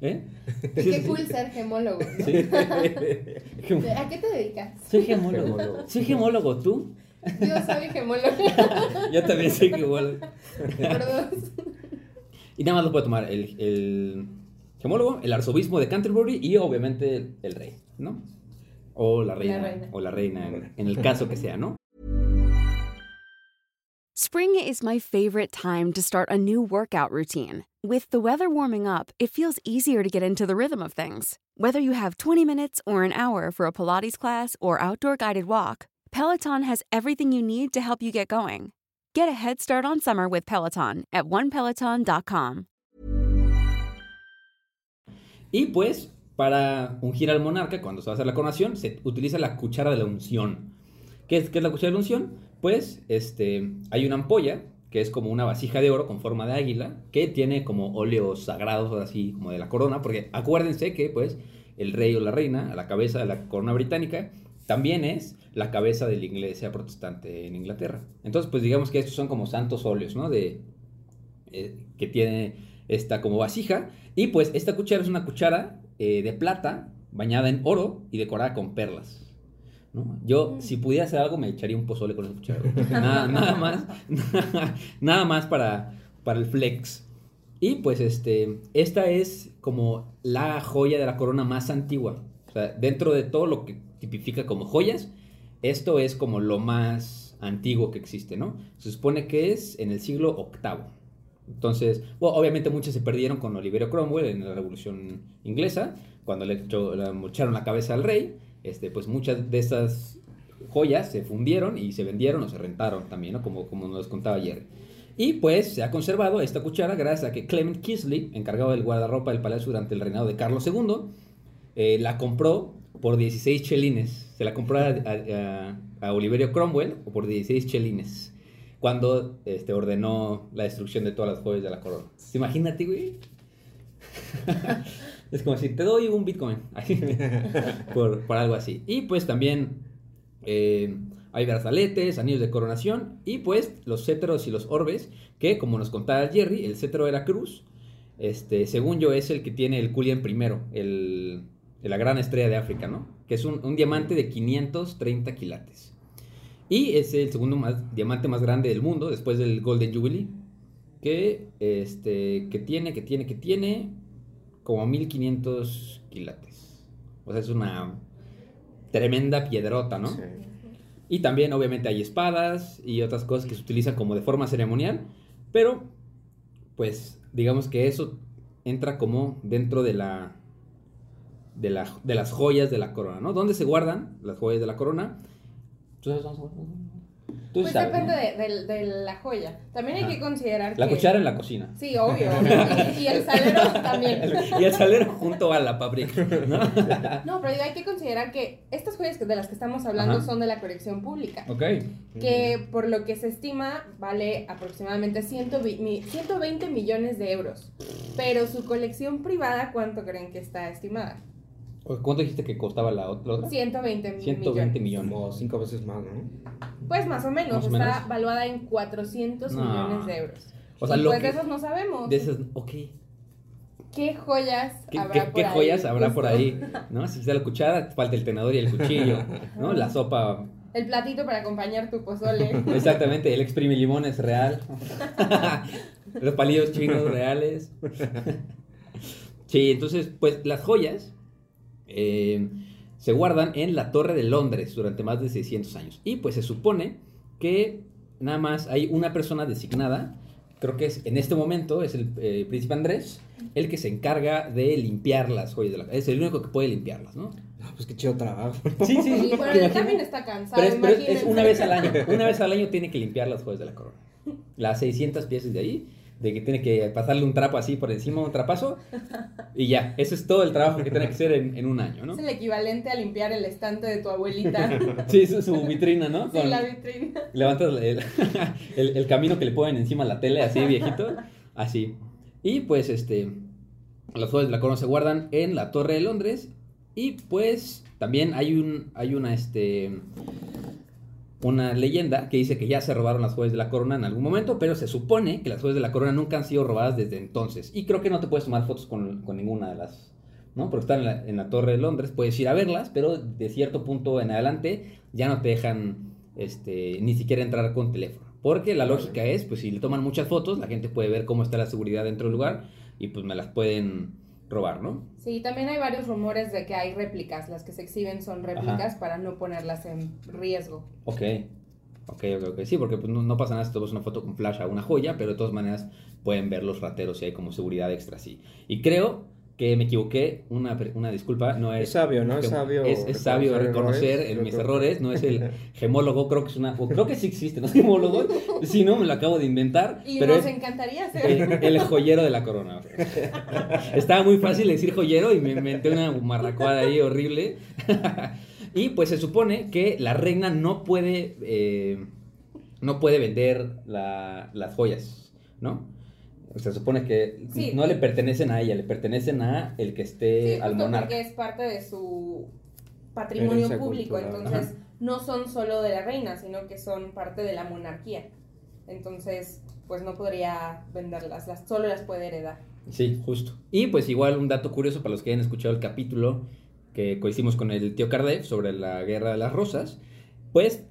¿eh? Qué cool ser gemólogo. ¿no? Sí. ¿A qué te dedicas? Soy gemólogo. Gemólogo. Soy gemólogo, ¿tú? Yo soy gemólogo. Yo también soy gemólogo. Perdón. Y nada más lo puede tomar el, el gemólogo, el arzobispo de Canterbury y obviamente el, el rey, ¿no? O la reina. reina. O la reina, en, en el caso que sea, ¿no? Spring is my favorite time to start a new workout routine. With the weather warming up, it feels easier to get into the rhythm of things. Whether you have 20 minutes or an hour for a Pilates class or outdoor guided walk, Peloton has everything you need to help you get going. Get a head start on summer with Peloton at onepeloton.com. Y pues, para ungir al monarca, cuando se va a hacer la coronación, se utiliza la cuchara de la unción. ¿Qué es, es la cuchara de la unción? Pues, este, hay una ampolla, que es como una vasija de oro con forma de águila, que tiene como óleos sagrados, así, como de la corona, porque acuérdense que, pues, el rey o la reina, a la cabeza de la corona británica, también es la cabeza de la iglesia protestante en Inglaterra. Entonces, pues digamos que estos son como santos óleos, ¿no? De, eh, que tiene esta como vasija. Y pues esta cuchara es una cuchara eh, de plata bañada en oro y decorada con perlas. ¿no? Yo, si pudiera hacer algo, me echaría un pozole con esa cuchara. Nada, nada más, nada más para, para el flex. Y pues este, esta es como la joya de la corona más antigua. O sea, dentro de todo lo que tipifica como joyas, esto es como lo más antiguo que existe, ¿no? Se supone que es en el siglo VIII. Entonces, obviamente muchas se perdieron con Oliverio Cromwell en la Revolución Inglesa, cuando le mocharon la cabeza al rey, este, pues muchas de estas joyas se fundieron y se vendieron o se rentaron también, ¿no? Como, como nos contaba ayer. Y pues se ha conservado esta cuchara gracias a que Clement Kisley, encargado del guardarropa del palacio durante el reinado de Carlos II, eh, la compró por 16 chelines. Se la compró a, a- a Oliverio Cromwell o por 16 chelines. Cuando este, ordenó la destrucción de todas las joyas de la corona. Imagínate, güey. es como si te doy un Bitcoin. por, por algo así. Y pues también eh, hay brazaletes, anillos de coronación y pues los cetros y los orbes, que como nos contaba Jerry, el cetro de la cruz, este, según yo es el que tiene el Culian primero, el, la gran estrella de África, ¿no? Que es un, un diamante de 530 quilates. Y es el segundo más, diamante más grande del mundo, después del Golden Jubilee, que, este, que tiene, que tiene, que tiene como 1500 quilates. O sea, es una tremenda piedrota, ¿no? Sí. Y también, obviamente, hay espadas y otras cosas que se utilizan como de forma ceremonial. Pero, pues, digamos que eso entra como dentro de la. De, la, de las joyas de la corona, ¿no? ¿Dónde se guardan las joyas de la corona? ¿Tú sabes dónde se guardan? Tú Pues sabes, depende ¿no? de, de- de la joya. También hay Ajá. que considerar La que... cuchara en la cocina. Sí, obvio. Y, y el salero también. Y el salero junto a la paprika, ¿no? No, pero hay que considerar que estas joyas que- de las que estamos hablando Ajá. son de la colección pública. ok. Que por lo que se estima vale aproximadamente 120 mi- 120 millones de euros. Pero su colección privada, ¿cuánto creen que está estimada? ¿Cuánto dijiste que costaba la ot- la otra? 120 120 millones. millones. Como cinco veces más, ¿no? Pues más o menos, Más o está menos. valuada en 400 No. millones de euros. O sea, y lo pues que- de esos no sabemos. De esas, ok. ¿Qué joyas ¿Qué, habrá qué- por qué ahí? joyas habrá por ahí? ¿No? Si está la cuchara, falta el tenedor y el cuchillo, ¿no? La sopa, El platito para acompañar tu pozole. exactamente, el exprime limón es real. Los palillos chinos reales. Sí, entonces, pues las joyas eh, se guardan en la Torre de Londres durante más de 600 años. Y pues se supone que nada más hay una persona designada, creo que es en este momento, es el eh, príncipe Andrés, el que se encarga de limpiar las joyas de la Es el único que puede limpiarlas, ¿no? Ah, pues qué chido trabajo. Sí, sí, él también está cansado. Pero es, pero es- una vez al año. Una vez al año tiene que limpiar las joyas de la corona. Las 600 piezas de ahí, de que tiene que pasarle un trapo así por encima, un trapazo, y ya. Eso es todo el trabajo que tiene que hacer en, en un año, ¿no? Es el equivalente a limpiar el estante de tu abuelita. Sí, su, su vitrina, ¿no? sí, Con- la vitrina. levantas el, el- el camino que le ponen encima a la tele, así viejito, así. Y pues este, las joyas de la corona se guardan en la Torre de Londres y pues también hay un, hay una este, una leyenda que dice que ya se robaron las joyas de la corona en algún momento, pero se supone que las joyas de la corona nunca han sido robadas desde entonces. Y creo que no te puedes tomar fotos con, ninguna de las, ¿no? Porque están en la, en la Torre de Londres, puedes ir a verlas, pero de cierto punto en adelante ya no te dejan este, ni siquiera entrar con teléfono. Porque la lógica es, pues si le toman muchas fotos, la gente puede ver cómo está la seguridad dentro del lugar y pues me las pueden robar, ¿no? Sí, también hay varios rumores de que hay réplicas. Las que se exhiben son réplicas para no ponerlas en riesgo. Ok. Ok, ok, ok. Sí, porque pues, no, no pasa nada si tomas una foto con flash a una joya, pero de todas maneras pueden ver los rateros y hay como seguridad extra, sí. Y creo que me equivoqué, una, una disculpa, no es... Es sabio, ¿no? Es sabio Es, es sabio reconocer errores. mis errores, no es el gemólogo, creo que es una... o creo que sí existe, ¿no? Gemólogo, si no, me lo acabo de inventar, Y pero nos es encantaría el, hacer. el joyero de la corona. Estaba muy fácil decir joyero y me inventé una marracuada ahí horrible. y pues se supone que la reina no puede, eh, no puede vender la- las joyas, ¿no? Se supone que Sí. no le pertenecen a ella, le pertenecen a el que esté Sí, al monarca. porque es parte de su patrimonio Herencia público. cultural. Entonces, no son solo de la reina, sino que son parte de la monarquía. Entonces, pues no podría venderlas, las, solo las puede heredar. Sí, justo. Y pues igual un dato curioso para los que hayan escuchado el capítulo que hicimos con el tío Cardev sobre la guerra de las rosas, pues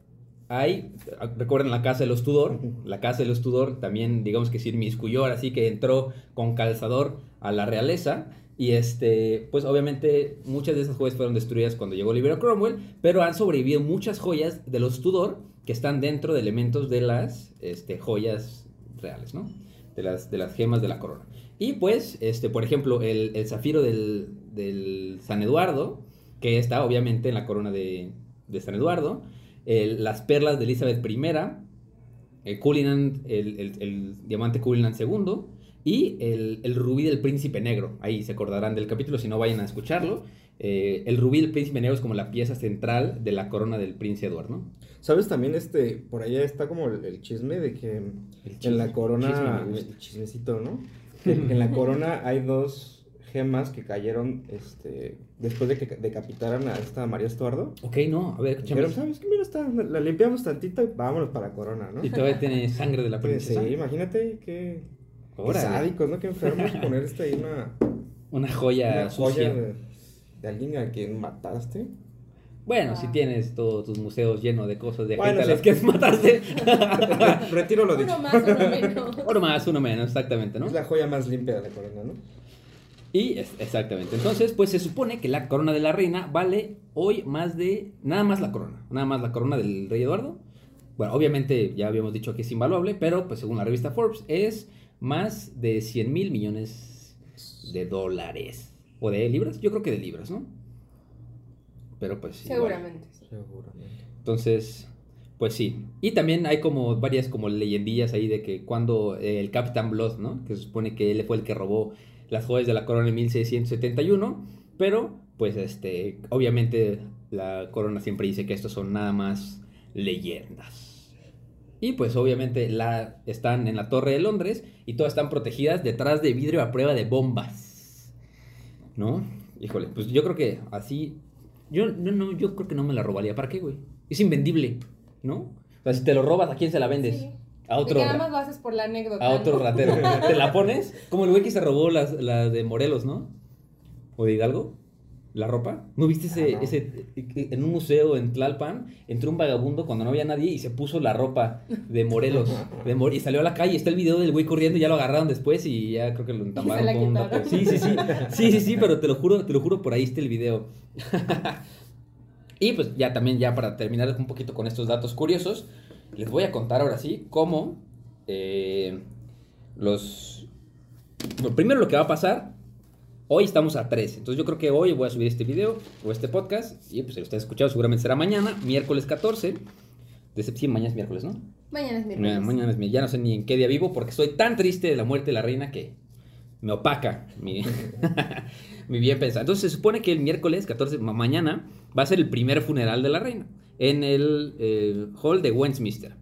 hay, recuerden la casa de los Tudor, la casa de los Tudor también digamos que se inmiscuyó, así que entró con calzador a la realeza y este, pues obviamente muchas de esas joyas fueron destruidas cuando llegó Oliver Cromwell, pero han sobrevivido muchas joyas de los Tudor que están dentro de elementos de las este, joyas reales, ¿no? De las, de las gemas de la corona. Y pues, este, por ejemplo, el, el zafiro del, del San Eduardo, que está obviamente en la corona de, de San Eduardo, el- las perlas de Elizabeth I, el Cullinan, el, el- el diamante Cullinan II, y el, el rubí del príncipe negro. Ahí se acordarán del capítulo, si no vayan a escucharlo. Eh, el rubí del príncipe negro es como la pieza central de la corona del príncipe Eduardo, ¿no? ¿Sabes también este, por allá está como el, chisme de que chisme, en la corona, chisme el chismecito, ¿no? Que en la corona hay dos gemas que cayeron este, después de que decapitaran a esta María Estuardo. Ok, no, a ver, escúchame. Dijeron, ¿sabes qué? Mira, está, la limpiamos tantito y vámonos para corona, ¿no? Y todavía tiene sangre de la princesa. sí, imagínate qué, qué sádicos, ¿no? Qué enfermos poner este ahí una, Una joya una sucia. joya de, de alguien a quien mataste. Bueno, si Ah. tienes todos tus museos llenos de cosas de Bueno, gente a las que mataste. Retiro lo dicho. Uno más, uno menos. Uno más, uno menos, exactamente, ¿no? Es la joya más limpia de la corona, ¿no? Y es- exactamente. Entonces, pues se supone que la corona de la reina vale hoy más de. Nada más la corona. Nada más la corona del rey Eduardo. Bueno, obviamente ya habíamos dicho que es invaluable, pero pues según la revista Forbes es más de 100 mil millones de dólares. ¿O de libras? Yo creo que de libras, ¿no? Pero pues. igual. Seguramente. Seguramente. Entonces, pues sí. Y también hay como varias como leyendillas ahí de que cuando eh, el Capitán Blood, ¿no? Que se supone que él fue el que robó las joyas de la corona en 1671, pero pues este, obviamente la corona siempre dice que estos son nada más leyendas. Y pues obviamente la, están en la Torre de Londres y todas están protegidas detrás de vidrio a prueba de bombas. ¿No? Híjole, pues yo creo que así... Yo no, no, yo creo que no me la robaría. ¿Para qué, güey? Es invendible, ¿no? O sea, si te lo robas, ¿a quién se la vendes? Sí. A otro, nada más lo haces por la anécdota. a otro ¿no? ratero. ¿Te la pones? Como el güey que se robó las, la de Morelos, ¿no? ¿O de Hidalgo? ¿La ropa? ¿No viste ese, Ah, no. ese en un museo en Tlalpan? Entró un vagabundo cuando no había nadie y se puso la ropa de Morelos. de Mor- y salió a la calle. Está el video del güey corriendo y ya lo agarraron después y ya creo que lo entambaron la con un. Sí, sí, sí. Sí, sí, sí, pero te lo juro, te lo juro, por ahí está el video. y pues ya también, ya para terminar un poquito con estos datos curiosos, les voy a contar ahora sí cómo eh, los... bueno, primero lo que va a pasar, hoy estamos a 3, entonces yo creo que hoy voy a subir este video o este podcast, y pues si lo estás escuchando seguramente será mañana, miércoles 14, de mañana es miércoles, ¿no? Mañana es miércoles. Mañana, es ya no sé ni en qué día vivo porque estoy tan triste de la muerte de la reina que me opaca mi, mi bien pensado. Entonces se supone que el miércoles 14, ma- mañana, va a ser el primer funeral de la reina en el eh, hall de Westminster.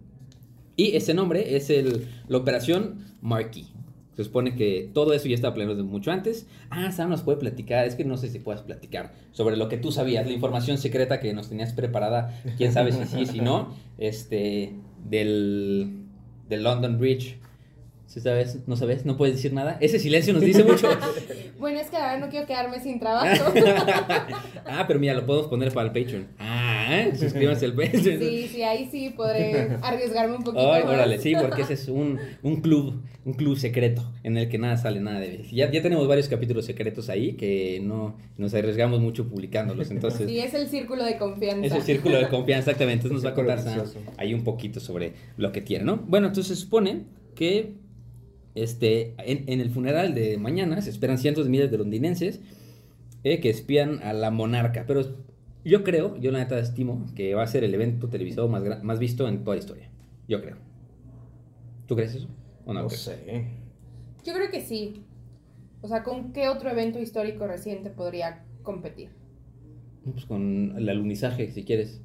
Y ese nombre es el, la operación Marquis. Se supone que todo eso ya estaba planeado desde mucho antes. Ah, Sam nos puede platicar. Es que no sé si puedas platicar sobre lo que tú sabías, la información secreta que nos tenías preparada. Quién sabe si sí, si no. Este, del, del London Bridge. ¿Sí sabes? ¿No sabes? ¿No puedes decir nada? Ese silencio nos dice mucho. Bueno, es que ahora no quiero quedarme sin trabajo. ah, pero mira, lo podemos poner para el Patreon. Ah, ¿eh? suscríbanse al Patreon. sí, sí, ahí sí podré arriesgarme un poquito Ay, más. órale, sí, porque ese es un, un club, un club secreto en el que nada sale, nada de ya, ya tenemos varios capítulos secretos ahí que no nos arriesgamos mucho publicándolos, entonces Sí, es el círculo de confianza. es el círculo de confianza, exactamente, entonces nos va a contar ahí un poquito sobre lo que tiene, ¿no? Bueno, entonces se supone que este, en, en el funeral de mañana se esperan cientos de miles de londinenses eh, que espían a la monarca, pero yo creo, yo la neta estimo que va a ser el evento televisado más, más visto en toda la historia, yo creo. ¿Tú crees eso? ¿O no? No sé. Yo creo que sí. O sea, ¿con qué otro evento histórico reciente podría competir? Pues con el alunizaje, si quieres.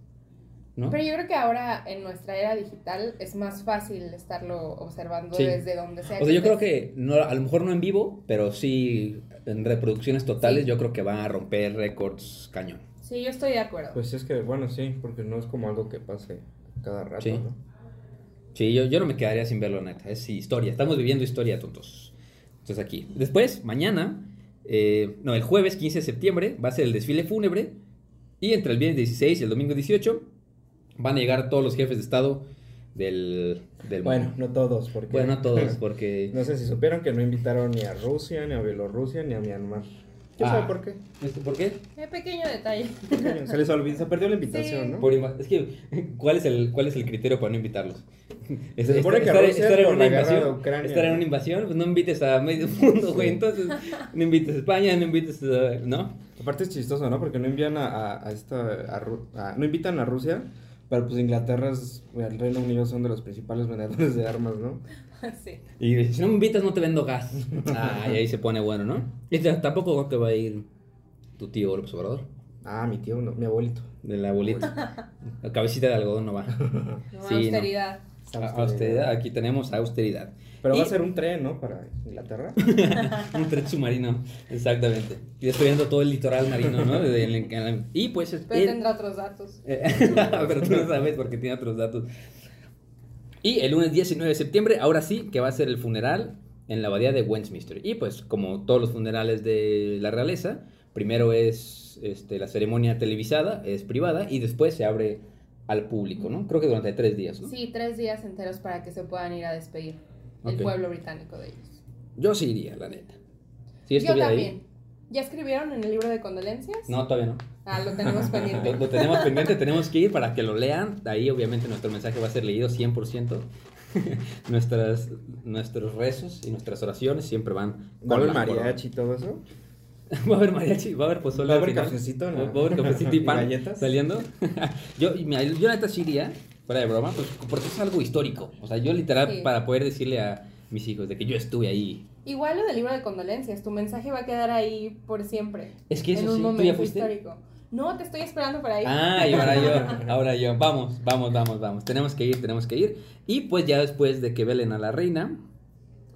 ¿No? Pero yo creo que ahora en nuestra era digital es más fácil estarlo observando Sí. desde donde sea. O sea, yo creo que no, a lo mejor no en vivo, pero sí en reproducciones totales, Sí. yo creo que va a romper récords cañón. Sí, yo estoy de acuerdo. Pues es que, bueno, sí, porque no es como algo que pase cada rato, Sí. ¿no? Sí, yo, yo no me quedaría sin verlo, neta. Es historia. Estamos viviendo historia, tontos. Entonces aquí. Después, mañana, eh, no, el jueves 15 de septiembre va a ser el desfile fúnebre. Y entre el viernes 16 y el domingo 18 van a llegar todos los jefes de Estado del, del Bueno, mundo. no todos, porque... Bueno, no todos, porque... No sé si supieron que no invitaron ni a Rusia, ni a Bielorrusia, ni a Myanmar. ¿Quién Ah. sabe por qué? ¿Este ¿Por qué? Qué pequeño detalle. Se les olvidó, se perdió la invitación, Sí. ¿no? Por inva- es que, ¿cuál es, el, ¿cuál es el criterio para no invitarlos? Es- Se supone que estar, Rusia estar en por una la guerra invasión, de Ucrania, estar en ¿no? una invasión, pues no invites a medio mundo, güey. Entonces, no invites a España, no invites a. ¿No? Aparte es chistoso, ¿no? Porque no envían a, a, a esta... a Ru- a- no invitan a Rusia, pero pues Inglaterra es... El Reino Unido son de los principales vendedores de armas, ¿no? sí. Y si no me invitas, no te vendo gas. Ah, y ahí se pone bueno, ¿no? Y tampoco creo que va a ir tu tío López Obrador, Ah, mi tío, no, mi abuelito. del abuelito. La cabecita de algodón no va. No, Sí, no. austeridad. Austeridad, aquí tenemos austeridad. Pero Y- va a ser un tren, ¿no? Para Inglaterra. Un tren submarino, exactamente. Y destruyendo todo el litoral marino, ¿no? De- y pues. Pero el- tendrá otros datos. Eh, Pero tú no sabes porque tiene otros datos. Y el lunes 19 de septiembre, ahora sí, que va a ser el funeral en la abadía de Westminster. Y pues, como todos los funerales de la realeza, primero es este, la ceremonia televisada, es privada, y después se abre al público, ¿no? Creo que durante tres días, ¿no? Sí, tres días enteros para que se puedan ir a despedir el pueblo británico de ellos. Yo sí iría, la neta. Sí, Yo también. ahí. ¿Ya escribieron en el libro de condolencias? No, todavía no. Ah, lo tenemos Lo, pendiente. lo tenemos pendiente, tenemos que ir para que lo lean. Ahí obviamente nuestro mensaje va a ser leído 100%. Nuestras, nuestros rezos y nuestras oraciones siempre van ¿Va a haber mariachi y todo eso? Va a haber mariachi, va a haber pozole. ¿Va a haber cafecito, no? Va a haber cafecito y ¿Y pan galletas? saliendo. yo, y mira, yo neta sí iría, fuera de broma, pues, porque es algo histórico. O sea, yo literal Sí. para poder decirle a mis hijos de que yo estuve ahí. Igual lo del libro de condolencias, tu mensaje va a quedar ahí por siempre. Es que eso en un sí, ¿tú ya momento fuiste? histórico. No, te estoy esperando para ir. Ah, y ahora yo, ahora yo. Vamos, vamos, vamos, vamos. Tenemos que ir, tenemos que ir. Y pues ya después de que velen a la reina,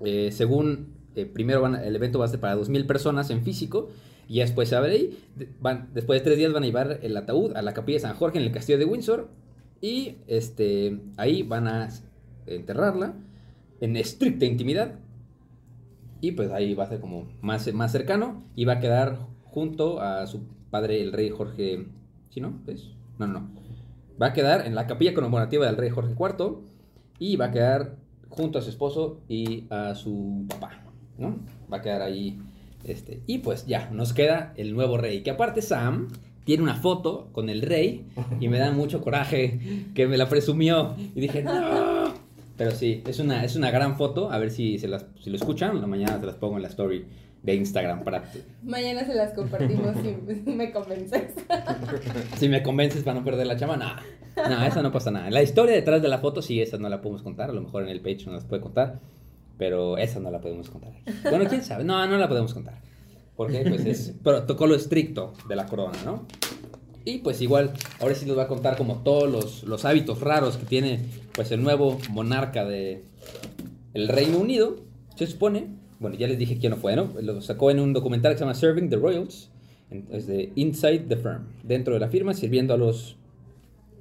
eh, según eh, primero van, el evento va a ser para 2.000 personas en físico. Y después se abre ahí. Van, después de tres días van a llevar el ataúd a la capilla de San Jorge en el castillo de Windsor. Y este, ahí van a enterrarla en estricta intimidad. Y pues ahí va a ser como más, más cercano. Y va a quedar junto a su padre, el rey Jorge. ¿Sí, no? ¿Es? No, no, no. Va a quedar en la capilla conmemorativa del rey Jorge IV. Y va a quedar junto a su esposo y a su papá. ¿No? Va a quedar ahí. Este. Y pues ya, nos queda el nuevo rey. Que aparte Sam tiene una foto con el rey. Y me da mucho coraje que me la presumió. Y dije, no. Pero sí, es una, es una gran foto. A ver si, se las, si lo escuchan. La mañana se las pongo en la story de Instagram para Mañana se las compartimos si me convences. si me convences para no perder la chama. No, no, eso no pasa nada. La historia detrás de la foto, sí, esa no la podemos contar. A lo mejor en el page no las puede contar. Pero esa no la podemos contar. aquí. Bueno, quién sabe. No, no la podemos contar. Porque pues es protocolo estricto de la corona, ¿no? Y pues igual, ahora sí nos va a contar como todos los, los hábitos raros que tiene pues el nuevo monarca de el Reino Unido, se supone. Bueno, ya les dije quién no fue, ¿no? Lo sacó en un documental que se llama Serving the Royals, es de Inside the Firm, dentro de la firma, sirviendo a los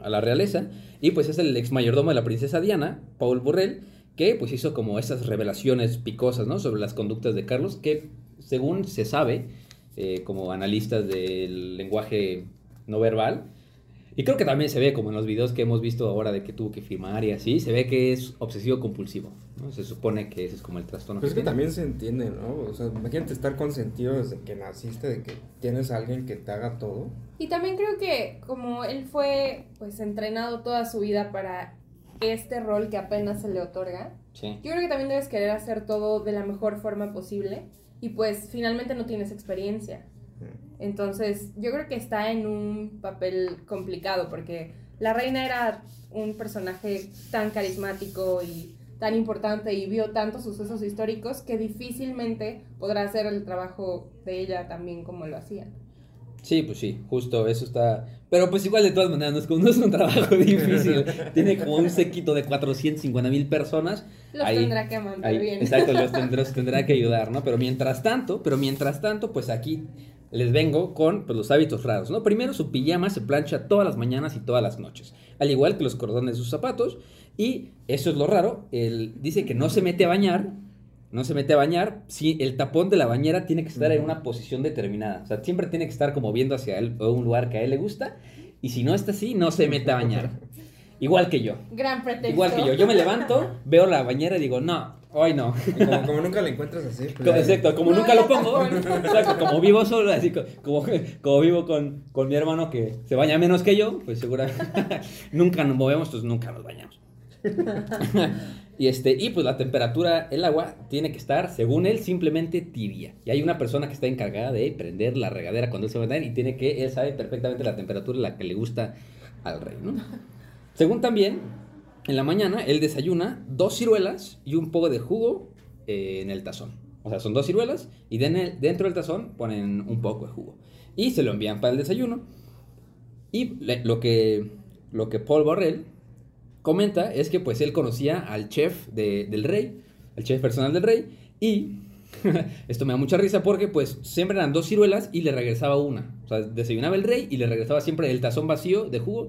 a la realeza. Y pues es el ex mayordomo de la princesa Diana, Paul Burrell, que pues hizo como esas revelaciones picosas, ¿no? Sobre las conductas de Carlos, que según se sabe, eh, como analistas del lenguaje no verbal, y creo que también se ve como en los videos que hemos visto ahora de que tuvo que firmar y así, se ve que es obsesivo compulsivo, ¿no? Se supone que ese es como el trastorno. Pero es que tiene. también se entiende, ¿no? O sea, imagínate estar consentido desde que naciste, de que tienes a alguien que te haga todo. Y también creo que como él fue pues entrenado toda su vida para este rol que apenas se le otorga, Sí. yo creo que también debes querer hacer todo de la mejor forma posible y pues finalmente no tienes experiencia. Entonces yo creo que está en un papel complicado porque la reina era un personaje tan carismático y tan importante y vio tantos sucesos históricos que difícilmente podrá hacer el trabajo de ella también como lo hacía. Sí, pues sí, justo, eso está... Pero pues igual de todas maneras, no es, como- no es un trabajo difícil. Tiene como un séquito de 450 mil personas. Los Ahí- tendrá que mandar bien. Exacto, los tendrá, los tendrá que ayudar, ¿no? Pero mientras tanto, pero mientras tanto, pues aquí les vengo con pues, los hábitos raros, ¿no? Primero, su pijama se plancha todas las mañanas y todas las noches, al igual que los cordones de sus zapatos. Y eso es lo raro, él dice que no se mete a bañar, no se mete a bañar si el tapón de la bañera tiene que estar en una posición determinada. O sea, siempre tiene que estar como viendo hacia él, o un lugar que a él le gusta. Y si no está así, no se mete a bañar. Igual que yo. Gran pretexto. Igual que yo. Yo me levanto, veo la bañera y digo, no, hoy no. Como, como nunca la encuentras así. pues, Como- Exacto, como No, nunca lo pongo, exacto, como vivo solo, así co- como, como vivo con, con mi hermano que se baña menos que yo, pues seguramente nunca nos movemos, pues nunca nos bañamos. y este, y pues la temperatura, el agua tiene que estar, según él, simplemente tibia. Y hay una persona que está encargada de prender la regadera cuando él se va a bañar y tiene que, él sabe perfectamente la temperatura la que le gusta al rey. Según también, en la mañana él desayuna dos ciruelas y un poco de jugo eh, en el tazón. O sea, son dos ciruelas y dentro del tazón ponen un poco de jugo. Y se lo envían para el desayuno. Y lo, que, lo que Paul Borrell comenta es que pues él conocía al chef de- del rey, el chef personal del rey, y esto me da mucha risa porque pues siempre eran dos ciruelas y le regresaba una. O sea, desayunaba el rey y le regresaba siempre el tazón vacío de jugo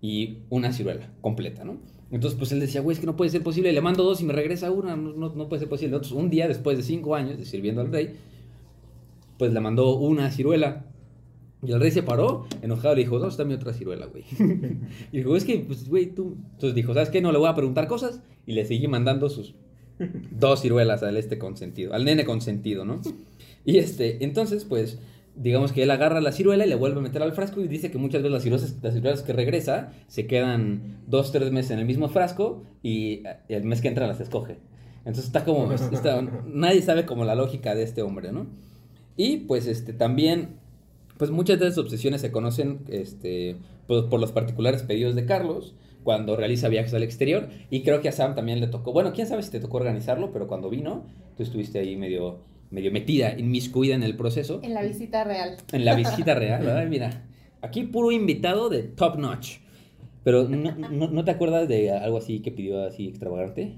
y una ciruela completa, ¿no? Entonces, pues él decía, güey, es que no puede ser posible, le mando dos y me regresa una, no, no, no puede ser posible. Entonces, un día después de cinco años de sirviendo al rey, pues le mandó una ciruela. Y el rey se paró, enojado, le dijo, ¿dónde está mi otra ciruela, güey? y dijo, es que, pues, güey, tú... Entonces dijo, ¿sabes qué? No le voy a preguntar cosas. Y le seguí mandando sus dos ciruelas al este consentido, al nene consentido, ¿no? Y este, entonces, pues, digamos que él agarra la ciruela y le vuelve a meter al frasco y dice que muchas veces las ciruelas, las ciruelas que regresa se quedan dos, tres meses en el mismo frasco y el mes que entra las escoge. Entonces está como, está- nadie sabe como la lógica de este hombre, ¿no? Y pues este también, pues muchas de esas obsesiones se conocen este, por, por los particulares pedidos de Carlos cuando realiza viajes al exterior y creo que a Sam también le tocó, bueno, quién sabe si te tocó organizarlo, pero cuando vino, tú estuviste ahí medio, medio metida, inmiscuida en el proceso, En la visita real. en la visita real, ¿verdad? Mira, aquí puro invitado de top notch. Pero ¿no, no, no te acuerdas de algo así que pidió así extravagante?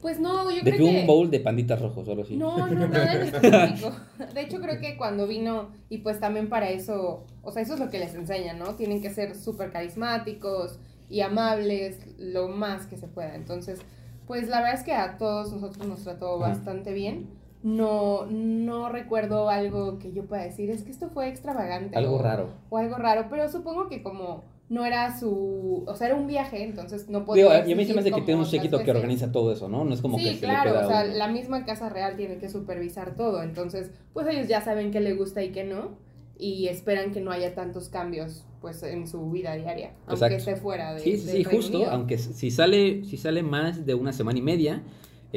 Pues no, yo De creo que un bowl de panditas rojos o algo así. No, no, nada específico. De hecho, creo que cuando vino, y pues también para eso, o sea, eso es lo que les enseñan, ¿no? Tienen que ser súper carismáticos y amables lo más que se pueda. Entonces, pues la verdad es que a todos nosotros nos trató bastante bien. No, no recuerdo algo que yo pueda decir, es que esto fue extravagante. Algo o- raro. O algo raro, pero supongo que como no era su, o sea, era un viaje, entonces no podía Digo, y a mí se me exigir que tiene un séquito que organiza todo eso, ¿no? No es como que Sí, se claro, le o sea, uno. la misma Casa Real tiene que supervisar todo, entonces, pues ellos ya saben qué le gusta y qué no, y esperan que no haya tantos cambios, pues, en su vida diaria, aunque esté fuera de Sí, sí, sí, justo, aunque si sale, si sale más de una semana y media,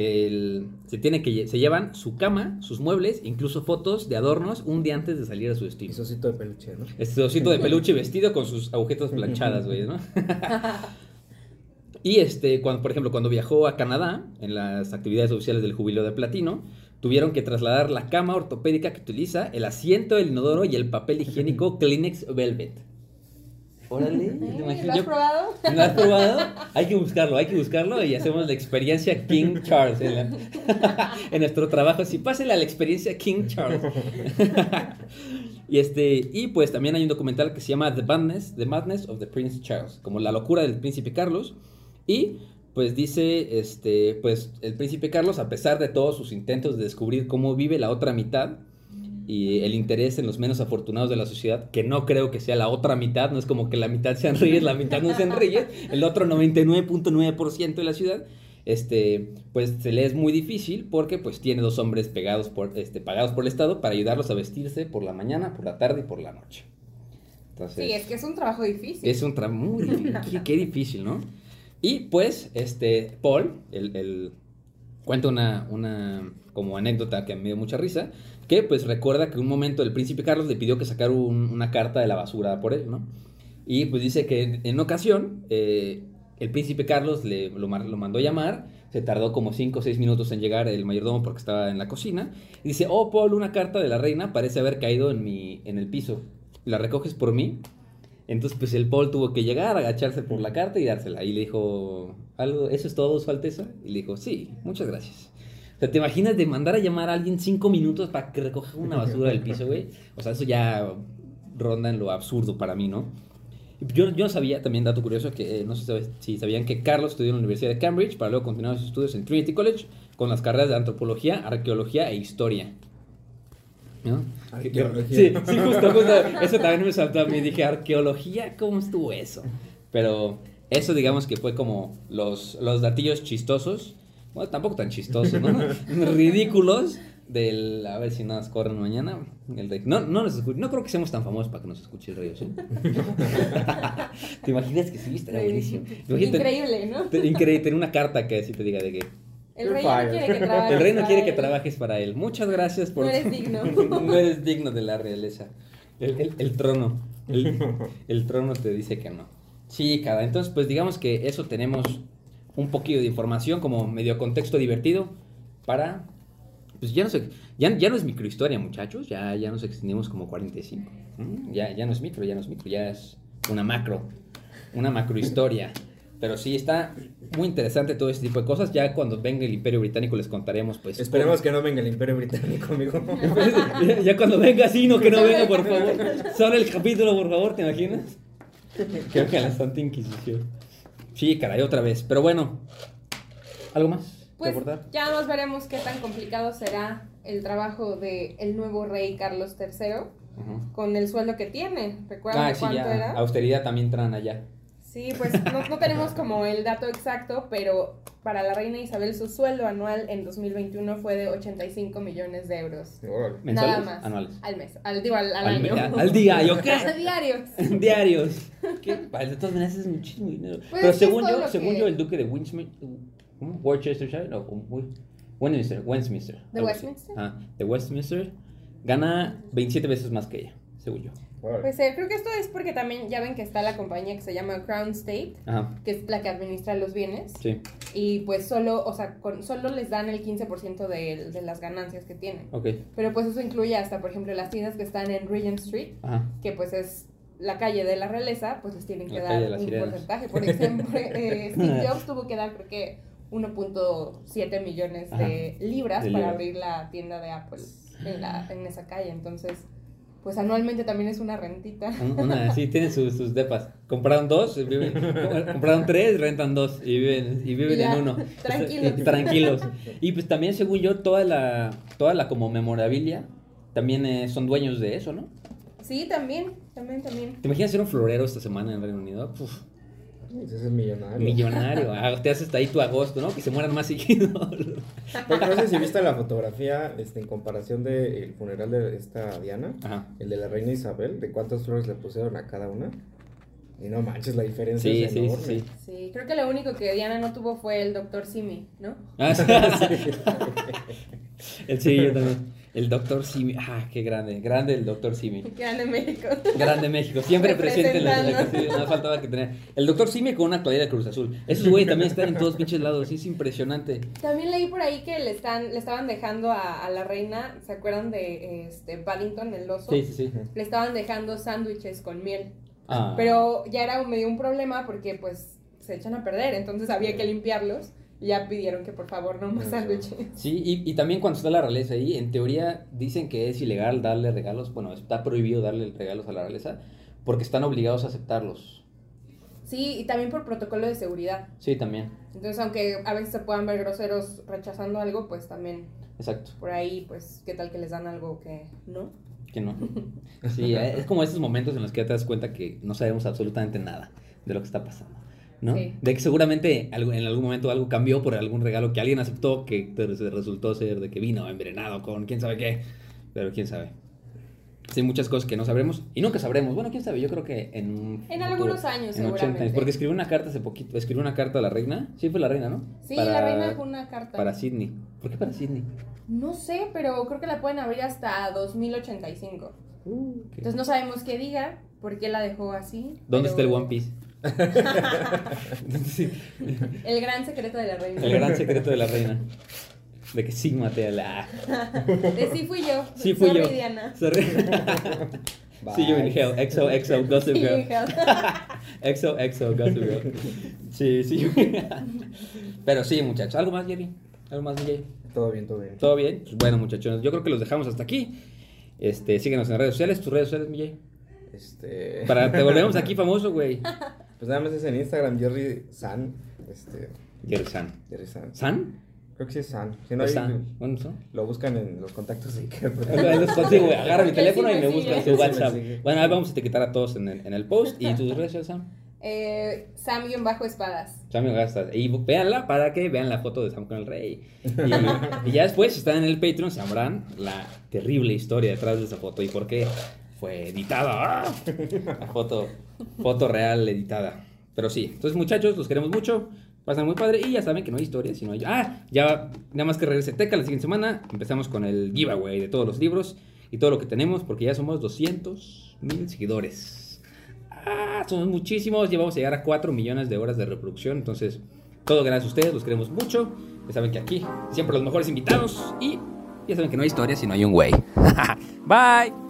el- se tiene que se llevan su cama, sus muebles, incluso fotos de adornos un día antes de salir a su destino. osito de peluche, ¿no? Este osito de peluche vestido con sus agujetas planchadas, güey, ¿no? y este, cuando, por ejemplo, cuando viajó a Canadá, en las actividades oficiales del jubileo de platino, tuvieron que trasladar la cama ortopédica que utiliza, el asiento del inodoro y el papel higiénico Kleenex Velvet. Órale, ¿te imaginas? ¿Lo has probado? ¿No has probado? Hay que buscarlo, hay que buscarlo y hacemos la experiencia King Charles en, la- en nuestro trabajo. Sí, pásenle a la experiencia King Charles. y este y pues también hay un documental que se llama The Madness, The Madness of the Prince Charles, como la locura del príncipe Carlos y pues dice este pues el príncipe Carlos a pesar de todos sus intentos de descubrir cómo vive la otra mitad y el interés en los menos afortunados de la sociedad, que no creo que sea la otra mitad, no es como que la mitad sean reyes, la mitad no sean reyes, el otro 99.9% de la ciudad, este, pues se le es muy difícil porque pues tiene dos hombres pegados por, este, pagados por el Estado para ayudarlos a vestirse por la mañana, por la tarde y por la noche. Entonces, Sí, es que es un trabajo difícil. es un trabajo muy difícil. qué, qué difícil, ¿no? Y pues, este, Paul, el, el- cuenta una, una como anécdota que me dio mucha risa, que pues recuerda que un momento el príncipe Carlos le pidió que sacara un- una carta de la basura por él, ¿no? Y pues dice que en, en ocasión eh, el príncipe Carlos le, lo, lo mandó llamar, se tardó como 5 o 6 minutos en llegar el mayordomo porque estaba en la cocina, y dice, oh Paul, una carta de la reina parece haber caído en el piso, ¿la recoges por mí? Entonces, pues el Paul tuvo que llegar, agacharse por la carta y dársela. Y le dijo, ¿algo? ¿Eso es todo, Su Alteza? Y le dijo, sí, muchas gracias. O sea, ¿te imaginas de mandar a llamar a alguien cinco minutos para que recoja una basura del piso, güey? O sea, eso ya ronda en lo absurdo para mí, ¿no? Yo, yo sabía, también dato curioso, que eh, no sé si sabían que Carlos estudió en la Universidad de Cambridge para luego continuar sus estudios en Trinity College con las carreras de antropología, arqueología e historia. ¿No? Arqueología. Sí, sí, justo, justo. Eso también me saltó a mí. Dije, arqueología, ¿cómo estuvo eso? Pero eso, digamos que fue como los, los datillos chistosos. Bueno, tampoco tan chistosos, ¿no? Ridículos del. A ver si nada nos corren mañana. El rey. No, no, nos escu- no creo que seamos tan famosos para que nos escuche el rey, ¿sí? ¿Te imaginas que sí? Estaría buenísimo. Imagínate- Increíble, ¿no? te- Increíble tener una carta que así te diga de que El rey no quiere que trabajes. el rey no quiere que para él. trabajes para él. Muchas gracias por. No eres digno. no eres digno de la realeza. El, el- el trono. El, el trono te dice que no. Sí, cada. Entonces, pues digamos que eso tenemos un poquito de información como medio contexto divertido para. Pues ya no sé. Ya, ya no es microhistoria, muchachos. Ya, ya nos extendimos como 45. ¿Mm? Ya, ya no es micro, ya no es micro. Ya es una macro. Una macrohistoria. Pero sí, está muy interesante todo este tipo de cosas. Ya cuando venga el Imperio Británico les contaremos, pues. Esperemos que no venga el Imperio Británico, amigo. ya, ya cuando venga, sí, no, que no venga, por favor. Solo el capítulo, por favor, ¿te imaginas? Que venga la Santa Inquisición. Sí, caray, otra vez. Pero bueno, ¿algo más Pues abordar? ya nos veremos qué tan complicado será el trabajo del el nuevo rey Carlos III con el sueldo que tiene. ¿Recuerdan Ah, sí, cuánto ya. era? Austeridad también traen allá. Sí, pues no, no tenemos como el dato exacto, pero para la reina Isabel su sueldo anual en 2021 fue de 85 millones de euros. ¿Mensuales? Nada más. Anuales. Al mes. Al, digo, al, al Al, me- año. al día, ¿yo qué? Diarios. Diarios. ¿Qué? Vale, de todas maneras es muchísimo dinero. Pues Pero según yo, según que- yo, el duque de Westminster, ¿cómo? Worcestershire, no, Westminster, Westminster. ¿De. Westminster? Ah, de Westminster gana 27 veces más que ella, según yo. Pues eh, creo que esto es porque también ya ven que está la compañía que se llama Crown State, Ajá, que es la que administra los bienes. sí, Y pues solo, o sea, con, solo les dan el 15% de, de las ganancias que tienen. ok. Pero pues eso incluye hasta, por ejemplo, las tiendas que están en Regent Street, Ajá. que pues es la calle de la realeza, pues les tienen que La dar un sirenas. porcentaje. Por ejemplo, eh, Steve Jobs tuvo que dar creo que 1.7 millones de libras De para libras. abrir la tienda de Apple en, la, en esa calle. Entonces, pues anualmente también es una rentita. Un- Una, sí, tienen sus, sus depas. Compraron dos, y viven, compraron tres, rentan dos y viven, y viven Ya, en uno. tranquilos. Tranquilos. Y pues también, según yo, toda la, toda la como memorabilia también eh, son dueños de eso, ¿no? Sí, también, también, también. ¿Te imaginas ser un florero esta semana en Reino Unido? Puf, Ese es millonario. millonario. Ah, te haces ahí tu agosto, ¿no? Que se mueran más seguido. Porque no sé si viste la fotografía este, en comparación del funeral de esta Diana, Ajá. el de la reina Isabel, de cuántas flores le pusieron a cada una. Y no manches, la diferencia Sí, es sí, enorme. sí, sí. Sí, creo que lo único que Diana no tuvo fue el doctor Simi, ¿no? Ah, sí, sí. El sí, yo también. El doctor Simi. Ah, qué grande. Grande el doctor Simi. Grande México. Grande México, siempre presente en la Representando. sí, no faltaba que tener. El doctor Simi con una toalla de Cruz Azul. Esos güey también están en todos pinches lados, es impresionante. También leí por ahí que le están le estaban dejando a, a la reina, ¿se acuerdan de este Paddington el oso? Sí, sí, sí. Le estaban dejando sándwiches con miel. Ah. Pero ya era medio un problema porque pues se echan a perder, entonces había que limpiarlos ya pidieron que por favor no más sándwiches. Sí, y, y también cuando está la realeza ahí, en teoría dicen que es ilegal darle regalos, bueno, está prohibido darle regalos a la realeza porque están obligados a aceptarlos. Sí, y también por protocolo de seguridad. Sí, también, Entonces, aunque a veces se puedan ver groseros rechazando algo, pues también exacto, por ahí, pues, ¿qué tal que les dan algo que no? que no. Sí, es como esos momentos en los que ya te das cuenta que no sabemos absolutamente nada de lo que está pasando. ¿No? Sí. De que seguramente en algún momento algo cambió por algún regalo que alguien aceptó que resultó ser de que vino envenenado con quién sabe qué, pero quién sabe. Sí, muchas cosas que no sabremos y nunca sabremos. Bueno, quién sabe, yo creo que en un En futuro, algunos años, en 80 seguramente. años, porque escribió una carta hace poquito, escribió una carta a la reina. Sí, fue la reina, ¿no? Sí, Para- la reina dejó una carta. Para Sydney. ¿Por qué para Sydney? No sé, pero creo que la pueden abrir hasta 2085. Uh, Entonces no sabemos qué diga, por qué la dejó así. ¿Dónde está pero- el One Piece? Sí, El gran secreto de la reina. el gran secreto de la reina. De que sí maté a la... De sí fui yo. Sí fui Sorry, yo. Diana. Sorry. See you in hell. Exo, exo, gossip Sí, girl. Exo, exo, gossip girl. Sí, sí. Pero sí, muchachos. ¿Algo más, Jerry? ¿Algo más, DJ? Todo bien, todo bien. ¿Todo bien? Pues bueno, muchachos. Yo creo que los dejamos hasta aquí. Este, síguenos en redes sociales. ¿Tus redes sociales, DJ? Este. Para te volvemos aquí famoso, güey. Pues nada más es en Instagram, Jerry San. Este. Jerry San. Jerry San. ¿San? Creo que sí es San. Si no, ¿O ahí San? ¿Cuándo son? lo buscan en los contactos de Iker. Los consigo, güey. Agarra mi sí teléfono y me me sigue. busca Él su me WhatsApp. Bueno, ahí vamos a etiquetar a todos en el, en el post. ¿Y tus redes sociales, Sam? Eh, Sam-espadas. Sam y Gastas. Y véanla para que vean la foto de Sam con el Rey. Y, y ya después, si están en el Patreon, sabrán la terrible historia detrás de esa foto y por qué fue editada. ¡Ah! Foto, foto real editada. Pero sí, entonces muchachos, los queremos mucho. Pasan muy padre y ya saben que no hay historia, sino hay... Ah, ya nada más que regrese Teca la siguiente semana. Empezamos con el giveaway de todos los libros y todo lo que tenemos porque ya somos 200 mil seguidores. Ah, somos muchísimos. Ya vamos a llegar a 4 millones de horas de reproducción. Entonces, todo gracias a ustedes. Los queremos mucho. Ya saben que aquí siempre los mejores invitados. Y ya saben que no hay historia si no hay un güey. Bye.